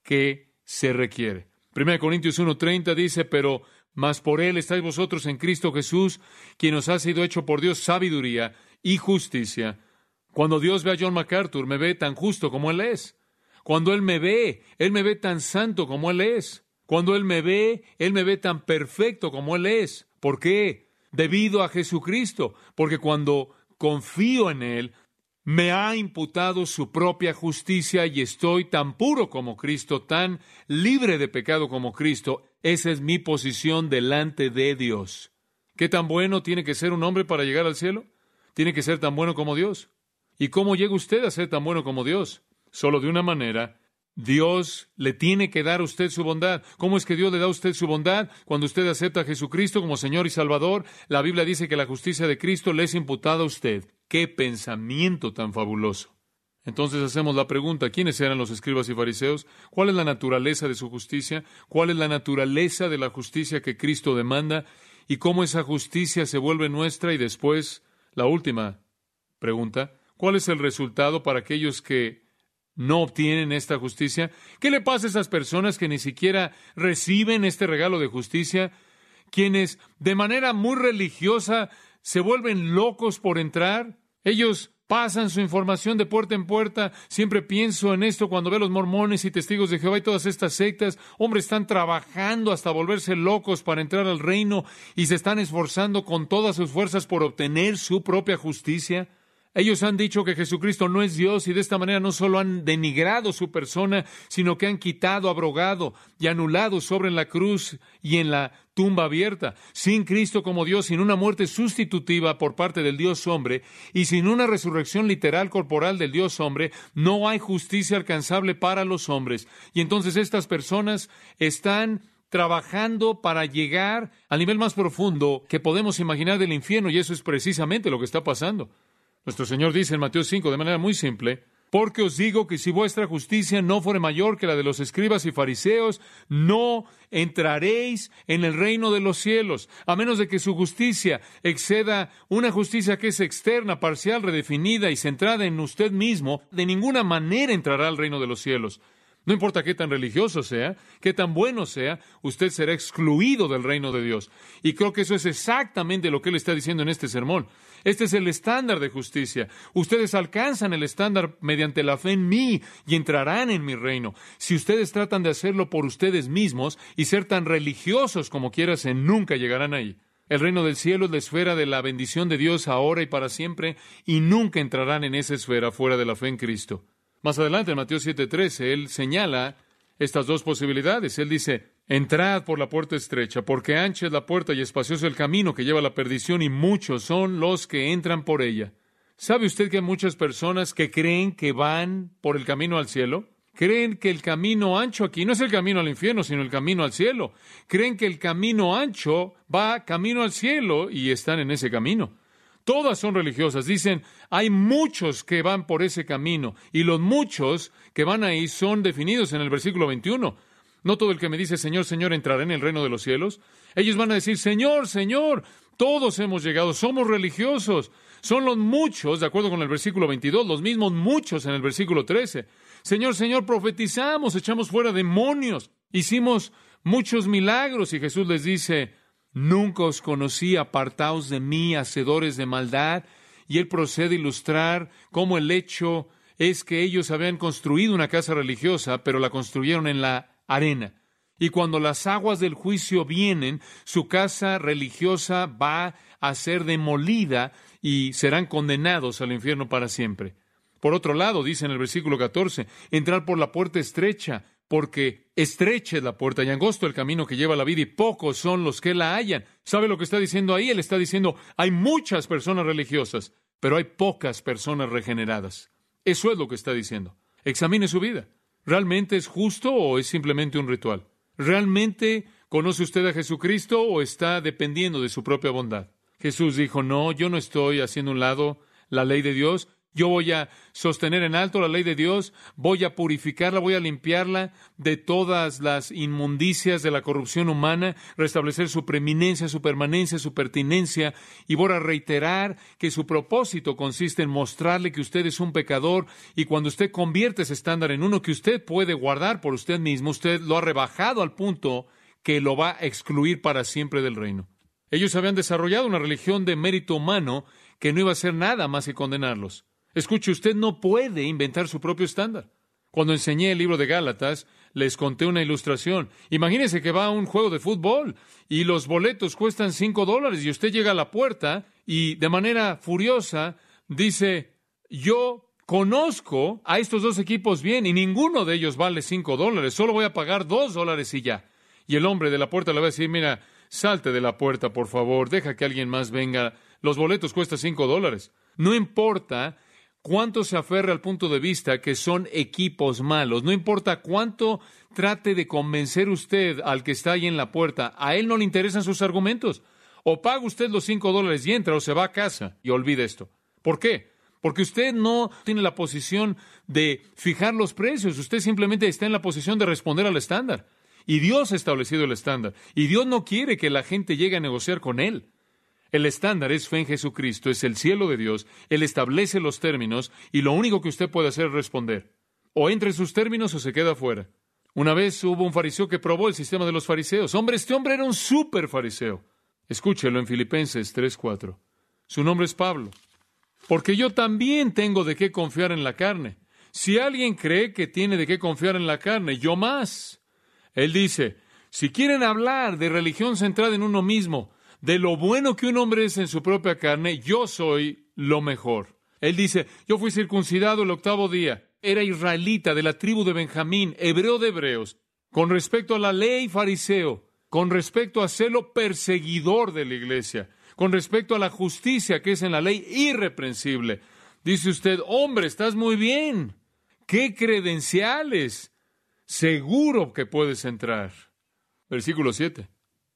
que se requiere. 1 Corintios 1:30 dice, pero más por él estáis vosotros en Cristo Jesús, quien os ha sido hecho por Dios sabiduría y justicia. Cuando Dios ve a John MacArthur, me ve tan justo como él es. Cuando él me ve, él me ve tan santo como él es. Cuando él me ve, él me ve tan perfecto como él es. ¿Por qué? Debido a Jesucristo. Porque cuando confío en él, me ha imputado su propia justicia y estoy tan puro como Cristo, tan libre de pecado como Cristo. Esa es mi posición delante de Dios. ¿Qué tan bueno tiene que ser un hombre para llegar al cielo? Tiene que ser tan bueno como Dios. ¿Y cómo llega usted a ser tan bueno como Dios? Solo de una manera. Dios le tiene que dar a usted su bondad. ¿Cómo es que Dios le da a usted su bondad? Cuando usted acepta a Jesucristo como Señor y Salvador, la Biblia dice que la justicia de Cristo le es imputada a usted. ¡Qué pensamiento tan fabuloso! Entonces hacemos la pregunta, ¿quiénes eran los escribas y fariseos? ¿Cuál es la naturaleza de su justicia? ¿Cuál es la naturaleza de la justicia que Cristo demanda? ¿Y cómo esa justicia se vuelve nuestra? Y después, la última pregunta, ¿cuál es el resultado para aquellos que no obtienen esta justicia? ¿Qué le pasa a esas personas que ni siquiera reciben este regalo de justicia? Quienes de manera muy religiosa se vuelven locos por entrar. Ellos pasan su información de puerta en puerta. Siempre pienso en esto cuando veo los mormones y testigos de Jehová y todas estas sectas. Hombres están trabajando hasta volverse locos para entrar al reino y se están esforzando con todas sus fuerzas por obtener su propia justicia. Ellos han dicho que Jesucristo no es Dios y de esta manera no solo han denigrado su persona, sino que han quitado, abrogado y anulado sobre la cruz y en la tumba abierta. Sin Cristo como Dios, sin una muerte sustitutiva por parte del Dios hombre y sin una resurrección literal corporal del Dios hombre, no hay justicia alcanzable para los hombres. Y entonces estas personas están trabajando para llegar al nivel más profundo que podemos imaginar del infierno y eso es precisamente lo que está pasando. Nuestro Señor dice en Mateo 5 de manera muy simple, porque os digo que si vuestra justicia no fuere mayor que la de los escribas y fariseos, no entraréis en el reino de los cielos, a menos de que su justicia exceda una justicia que es externa, parcial, redefinida y centrada en usted mismo, de ninguna manera entrará al reino de los cielos. No importa qué tan religioso sea, qué tan bueno sea, usted será excluido del reino de Dios. Y creo que eso es exactamente lo que él está diciendo en este sermón. Este es el estándar de justicia. Ustedes alcanzan el estándar mediante la fe en mí y entrarán en mi reino. Si ustedes tratan de hacerlo por ustedes mismos y ser tan religiosos como quieran, nunca llegarán ahí. El reino del cielo es la esfera de la bendición de Dios ahora y para siempre, y nunca entrarán en esa esfera fuera de la fe en Cristo. Más adelante, en Mateo 7:13, él señala estas dos posibilidades. Él dice, entrad por la puerta estrecha, porque ancha es la puerta y espacioso el camino que lleva a la perdición, y muchos son los que entran por ella. ¿Sabe usted que hay muchas personas que creen que van por el camino al cielo? Creen que el camino ancho aquí no es el camino al infierno, sino el camino al cielo. Creen que el camino ancho va camino al cielo y están en ese camino. Todas son religiosas. Dicen, hay muchos que van por ese camino y los muchos que van ahí son definidos en el versículo 21. No todo el que me dice Señor, Señor entrará en el reino de los cielos. Ellos van a decir, Señor, Señor, todos hemos llegado, somos religiosos. Son los muchos, de acuerdo con el versículo 22, los mismos muchos en el versículo 13. Señor, Señor, profetizamos, echamos fuera demonios, hicimos muchos milagros y Jesús les dice, Nunca os conocí, apartaos de mí, hacedores de maldad. Y él procede a ilustrar cómo el hecho es que ellos habían construido una casa religiosa, pero la construyeron en la arena. Y cuando las aguas del juicio vienen, su casa religiosa va a ser demolida y serán condenados al infierno para siempre. Por otro lado, dice en el versículo 14, entrar por la puerta estrecha, porque estrecha es la puerta y angosto el camino que lleva la vida y pocos son los que la hallan. ¿Sabe lo que está diciendo ahí? Él está diciendo, hay muchas personas religiosas, pero hay pocas personas regeneradas. Eso es lo que está diciendo. Examine su vida. ¿Realmente es justo o es simplemente un ritual? ¿Realmente conoce usted a Jesucristo o está dependiendo de su propia bondad? Jesús dijo, no, yo no estoy haciendo un lado la ley de Dios, yo voy a sostener en alto la ley de Dios, voy a purificarla, voy a limpiarla de todas las inmundicias de la corrupción humana, restablecer su preeminencia, su permanencia, su pertinencia, y voy a reiterar que su propósito consiste en mostrarle que usted es un pecador y cuando usted convierte ese estándar en uno que usted puede guardar por usted mismo, usted lo ha rebajado al punto que lo va a excluir para siempre del reino. Ellos habían desarrollado una religión de mérito humano que no iba a hacer nada más que condenarlos. Escuche, usted no puede inventar su propio estándar. Cuando enseñé el libro de Gálatas, les conté una ilustración. Imagínese que va a un juego de fútbol y los boletos cuestan cinco dólares y usted llega a la puerta y de manera furiosa dice, yo conozco a estos dos equipos bien y ninguno de ellos vale cinco dólares, solo voy a pagar dos dólares y ya. Y el hombre de la puerta le va a decir, mira, salte de la puerta, por favor, deja que alguien más venga. Los boletos cuestan cinco dólares. No importa cuánto se aferre al punto de vista que son equipos malos. No importa cuánto trate de convencer usted al que está ahí en la puerta, a él no le interesan sus argumentos. O paga usted los cinco dólares y entra o se va a casa y olvide esto. ¿Por qué? Porque usted no tiene la posición de fijar los precios, usted simplemente está en la posición de responder al estándar. Y Dios ha establecido el estándar. Y Dios no quiere que la gente llegue a negociar con Él. El estándar es fe en Jesucristo, es el cielo de Dios. Él establece los términos y lo único que usted puede hacer es responder. O entre en sus términos o se queda fuera. Una vez hubo un fariseo que probó el sistema de los fariseos. Hombre, este hombre era un súper fariseo. Escúchelo en Filipenses 3:4. Su nombre es Pablo. Porque yo también tengo de qué confiar en la carne. Si alguien cree que tiene de qué confiar en la carne, yo más. Él dice, si quieren hablar de religión centrada en uno mismo, de lo bueno que un hombre es en su propia carne, yo soy lo mejor. Él dice, yo fui circuncidado el octavo día, era israelita de la tribu de Benjamín, hebreo de hebreos, con respecto a la ley fariseo, con respecto a celo perseguidor de la iglesia, con respecto a la justicia que es en la ley irreprensible. Dice usted, hombre, estás muy bien. ¿Qué credenciales? Seguro que puedes entrar. Versículo 7.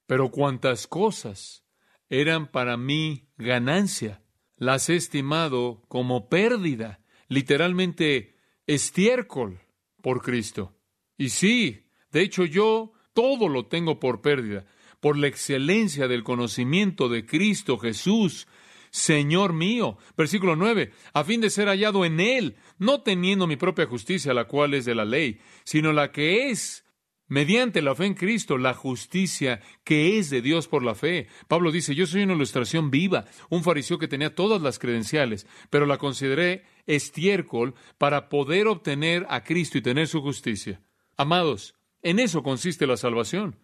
Pero cuantas cosas eran para mí ganancia, las he estimado como pérdida, literalmente estiércol por Cristo. Y sí, de hecho yo todo lo tengo por pérdida, por la excelencia del conocimiento de Cristo Jesús, Señor mío. Versículo 9, a fin de ser hallado en Él, no teniendo mi propia justicia, la cual es de la ley, sino la que es mediante la fe en Cristo, la justicia que es de Dios por la fe. Pablo dice, yo soy una ilustración viva, un fariseo que tenía todas las credenciales, pero la consideré estiércol para poder obtener a Cristo y tener su justicia. Amados, en eso consiste la salvación.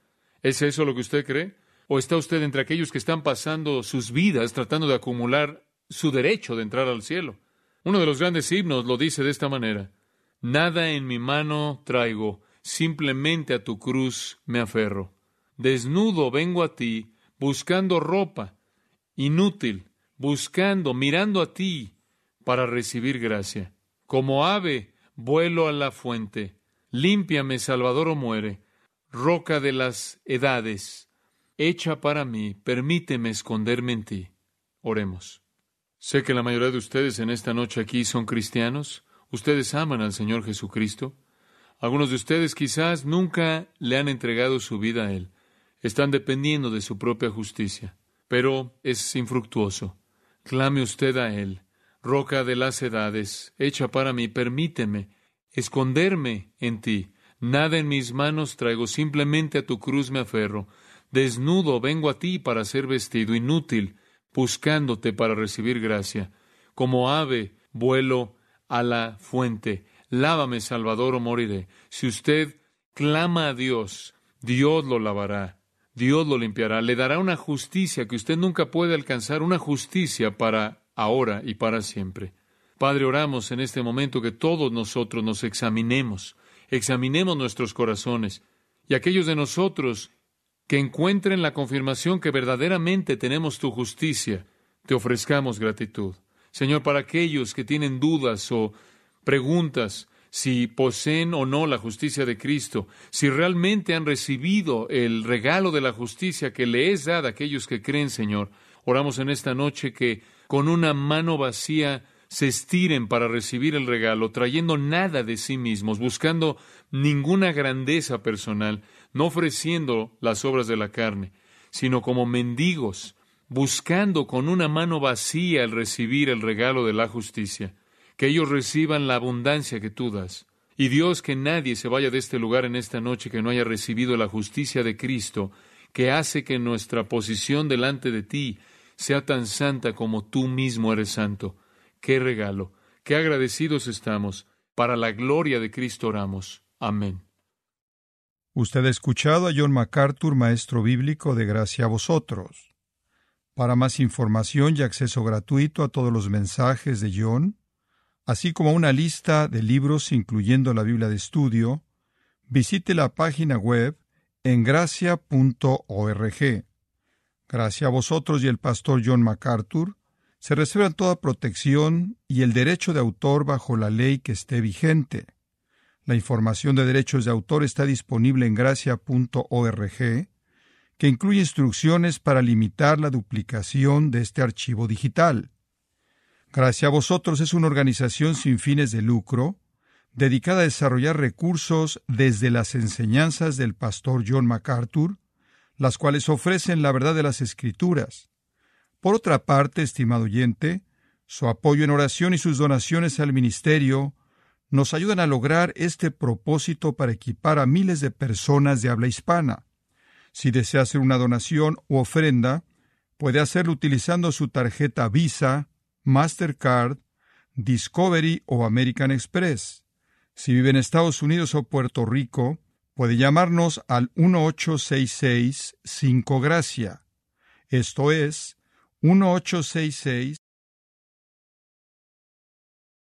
¿Es eso lo que usted cree? ¿O está usted entre aquellos que están pasando sus vidas tratando de acumular su derecho de entrar al cielo? Uno de los grandes himnos lo dice de esta manera. Nada en mi mano traigo, simplemente a tu cruz me aferro. Desnudo vengo a ti, buscando ropa, inútil, buscando, mirando a ti, para recibir gracia. Como ave, vuelo a la fuente Límpiame, Salvador, o muere, roca de las edades, hecha para mí, permíteme esconderme en ti. Oremos. Sé que la mayoría de ustedes en esta noche aquí son cristianos, ustedes aman al Señor Jesucristo. Algunos de ustedes quizás nunca le han entregado su vida a Él, están dependiendo de su propia justicia, pero es infructuoso. Clame usted a Él, roca de las edades, hecha para mí, permíteme esconderme en ti. Nada en mis manos traigo, simplemente a tu cruz me aferro. Desnudo vengo a ti para ser vestido, inútil, buscándote para recibir gracia. Como ave vuelo a la fuente. Lávame, Salvador, o moriré. Si usted clama a Dios, Dios lo lavará, Dios lo limpiará, le dará una justicia que usted nunca puede alcanzar, una justicia para ahora y para siempre. Padre, oramos en este momento que todos nosotros nos examinemos, examinemos nuestros corazones y aquellos de nosotros que encuentren la confirmación que verdaderamente tenemos tu justicia, te ofrezcamos gratitud. Señor, para aquellos que tienen dudas o preguntas si poseen o no la justicia de Cristo, si realmente han recibido el regalo de la justicia que le es dada a aquellos que creen, Señor, oramos en esta noche que con una mano vacía se estiren para recibir el regalo, trayendo nada de sí mismos, buscando ninguna grandeza personal, no ofreciendo las obras de la carne, sino como mendigos, buscando con una mano vacía el recibir el regalo de la justicia, que ellos reciban la abundancia que tú das. Y Dios, que nadie se vaya de este lugar en esta noche que no haya recibido la justicia de Cristo, que hace que nuestra posición delante de ti sea tan santa como tú mismo eres santo. Qué regalo, qué agradecidos estamos. Para la gloria de Cristo oramos. Amén. Usted ha escuchado a John MacArthur, maestro bíblico de gracia a vosotros. Para más información y acceso gratuito a todos los mensajes de John, así como una lista de libros incluyendo la Biblia de estudio, visite la página web en gracia.org. Gracias a vosotros y el pastor John MacArthur, se reserva toda protección y el derecho de autor bajo la ley que esté vigente. La información de derechos de autor está disponible en gracia.org, que incluye instrucciones para limitar la duplicación de este archivo digital. Gracias a vosotros es una organización sin fines de lucro dedicada a desarrollar recursos desde las enseñanzas del pastor John MacArthur, las cuales ofrecen la verdad de las Escrituras. Por otra parte, estimado oyente, su apoyo en oración y sus donaciones al ministerio nos ayudan a lograr este propósito para equipar a miles de personas de habla hispana. Si desea hacer una donación u ofrenda, puede hacerlo utilizando su tarjeta Visa, Mastercard, Discovery o American Express. Si vive en Estados Unidos o Puerto Rico, puede llamarnos al 1866 5 Gracia. Esto es 1866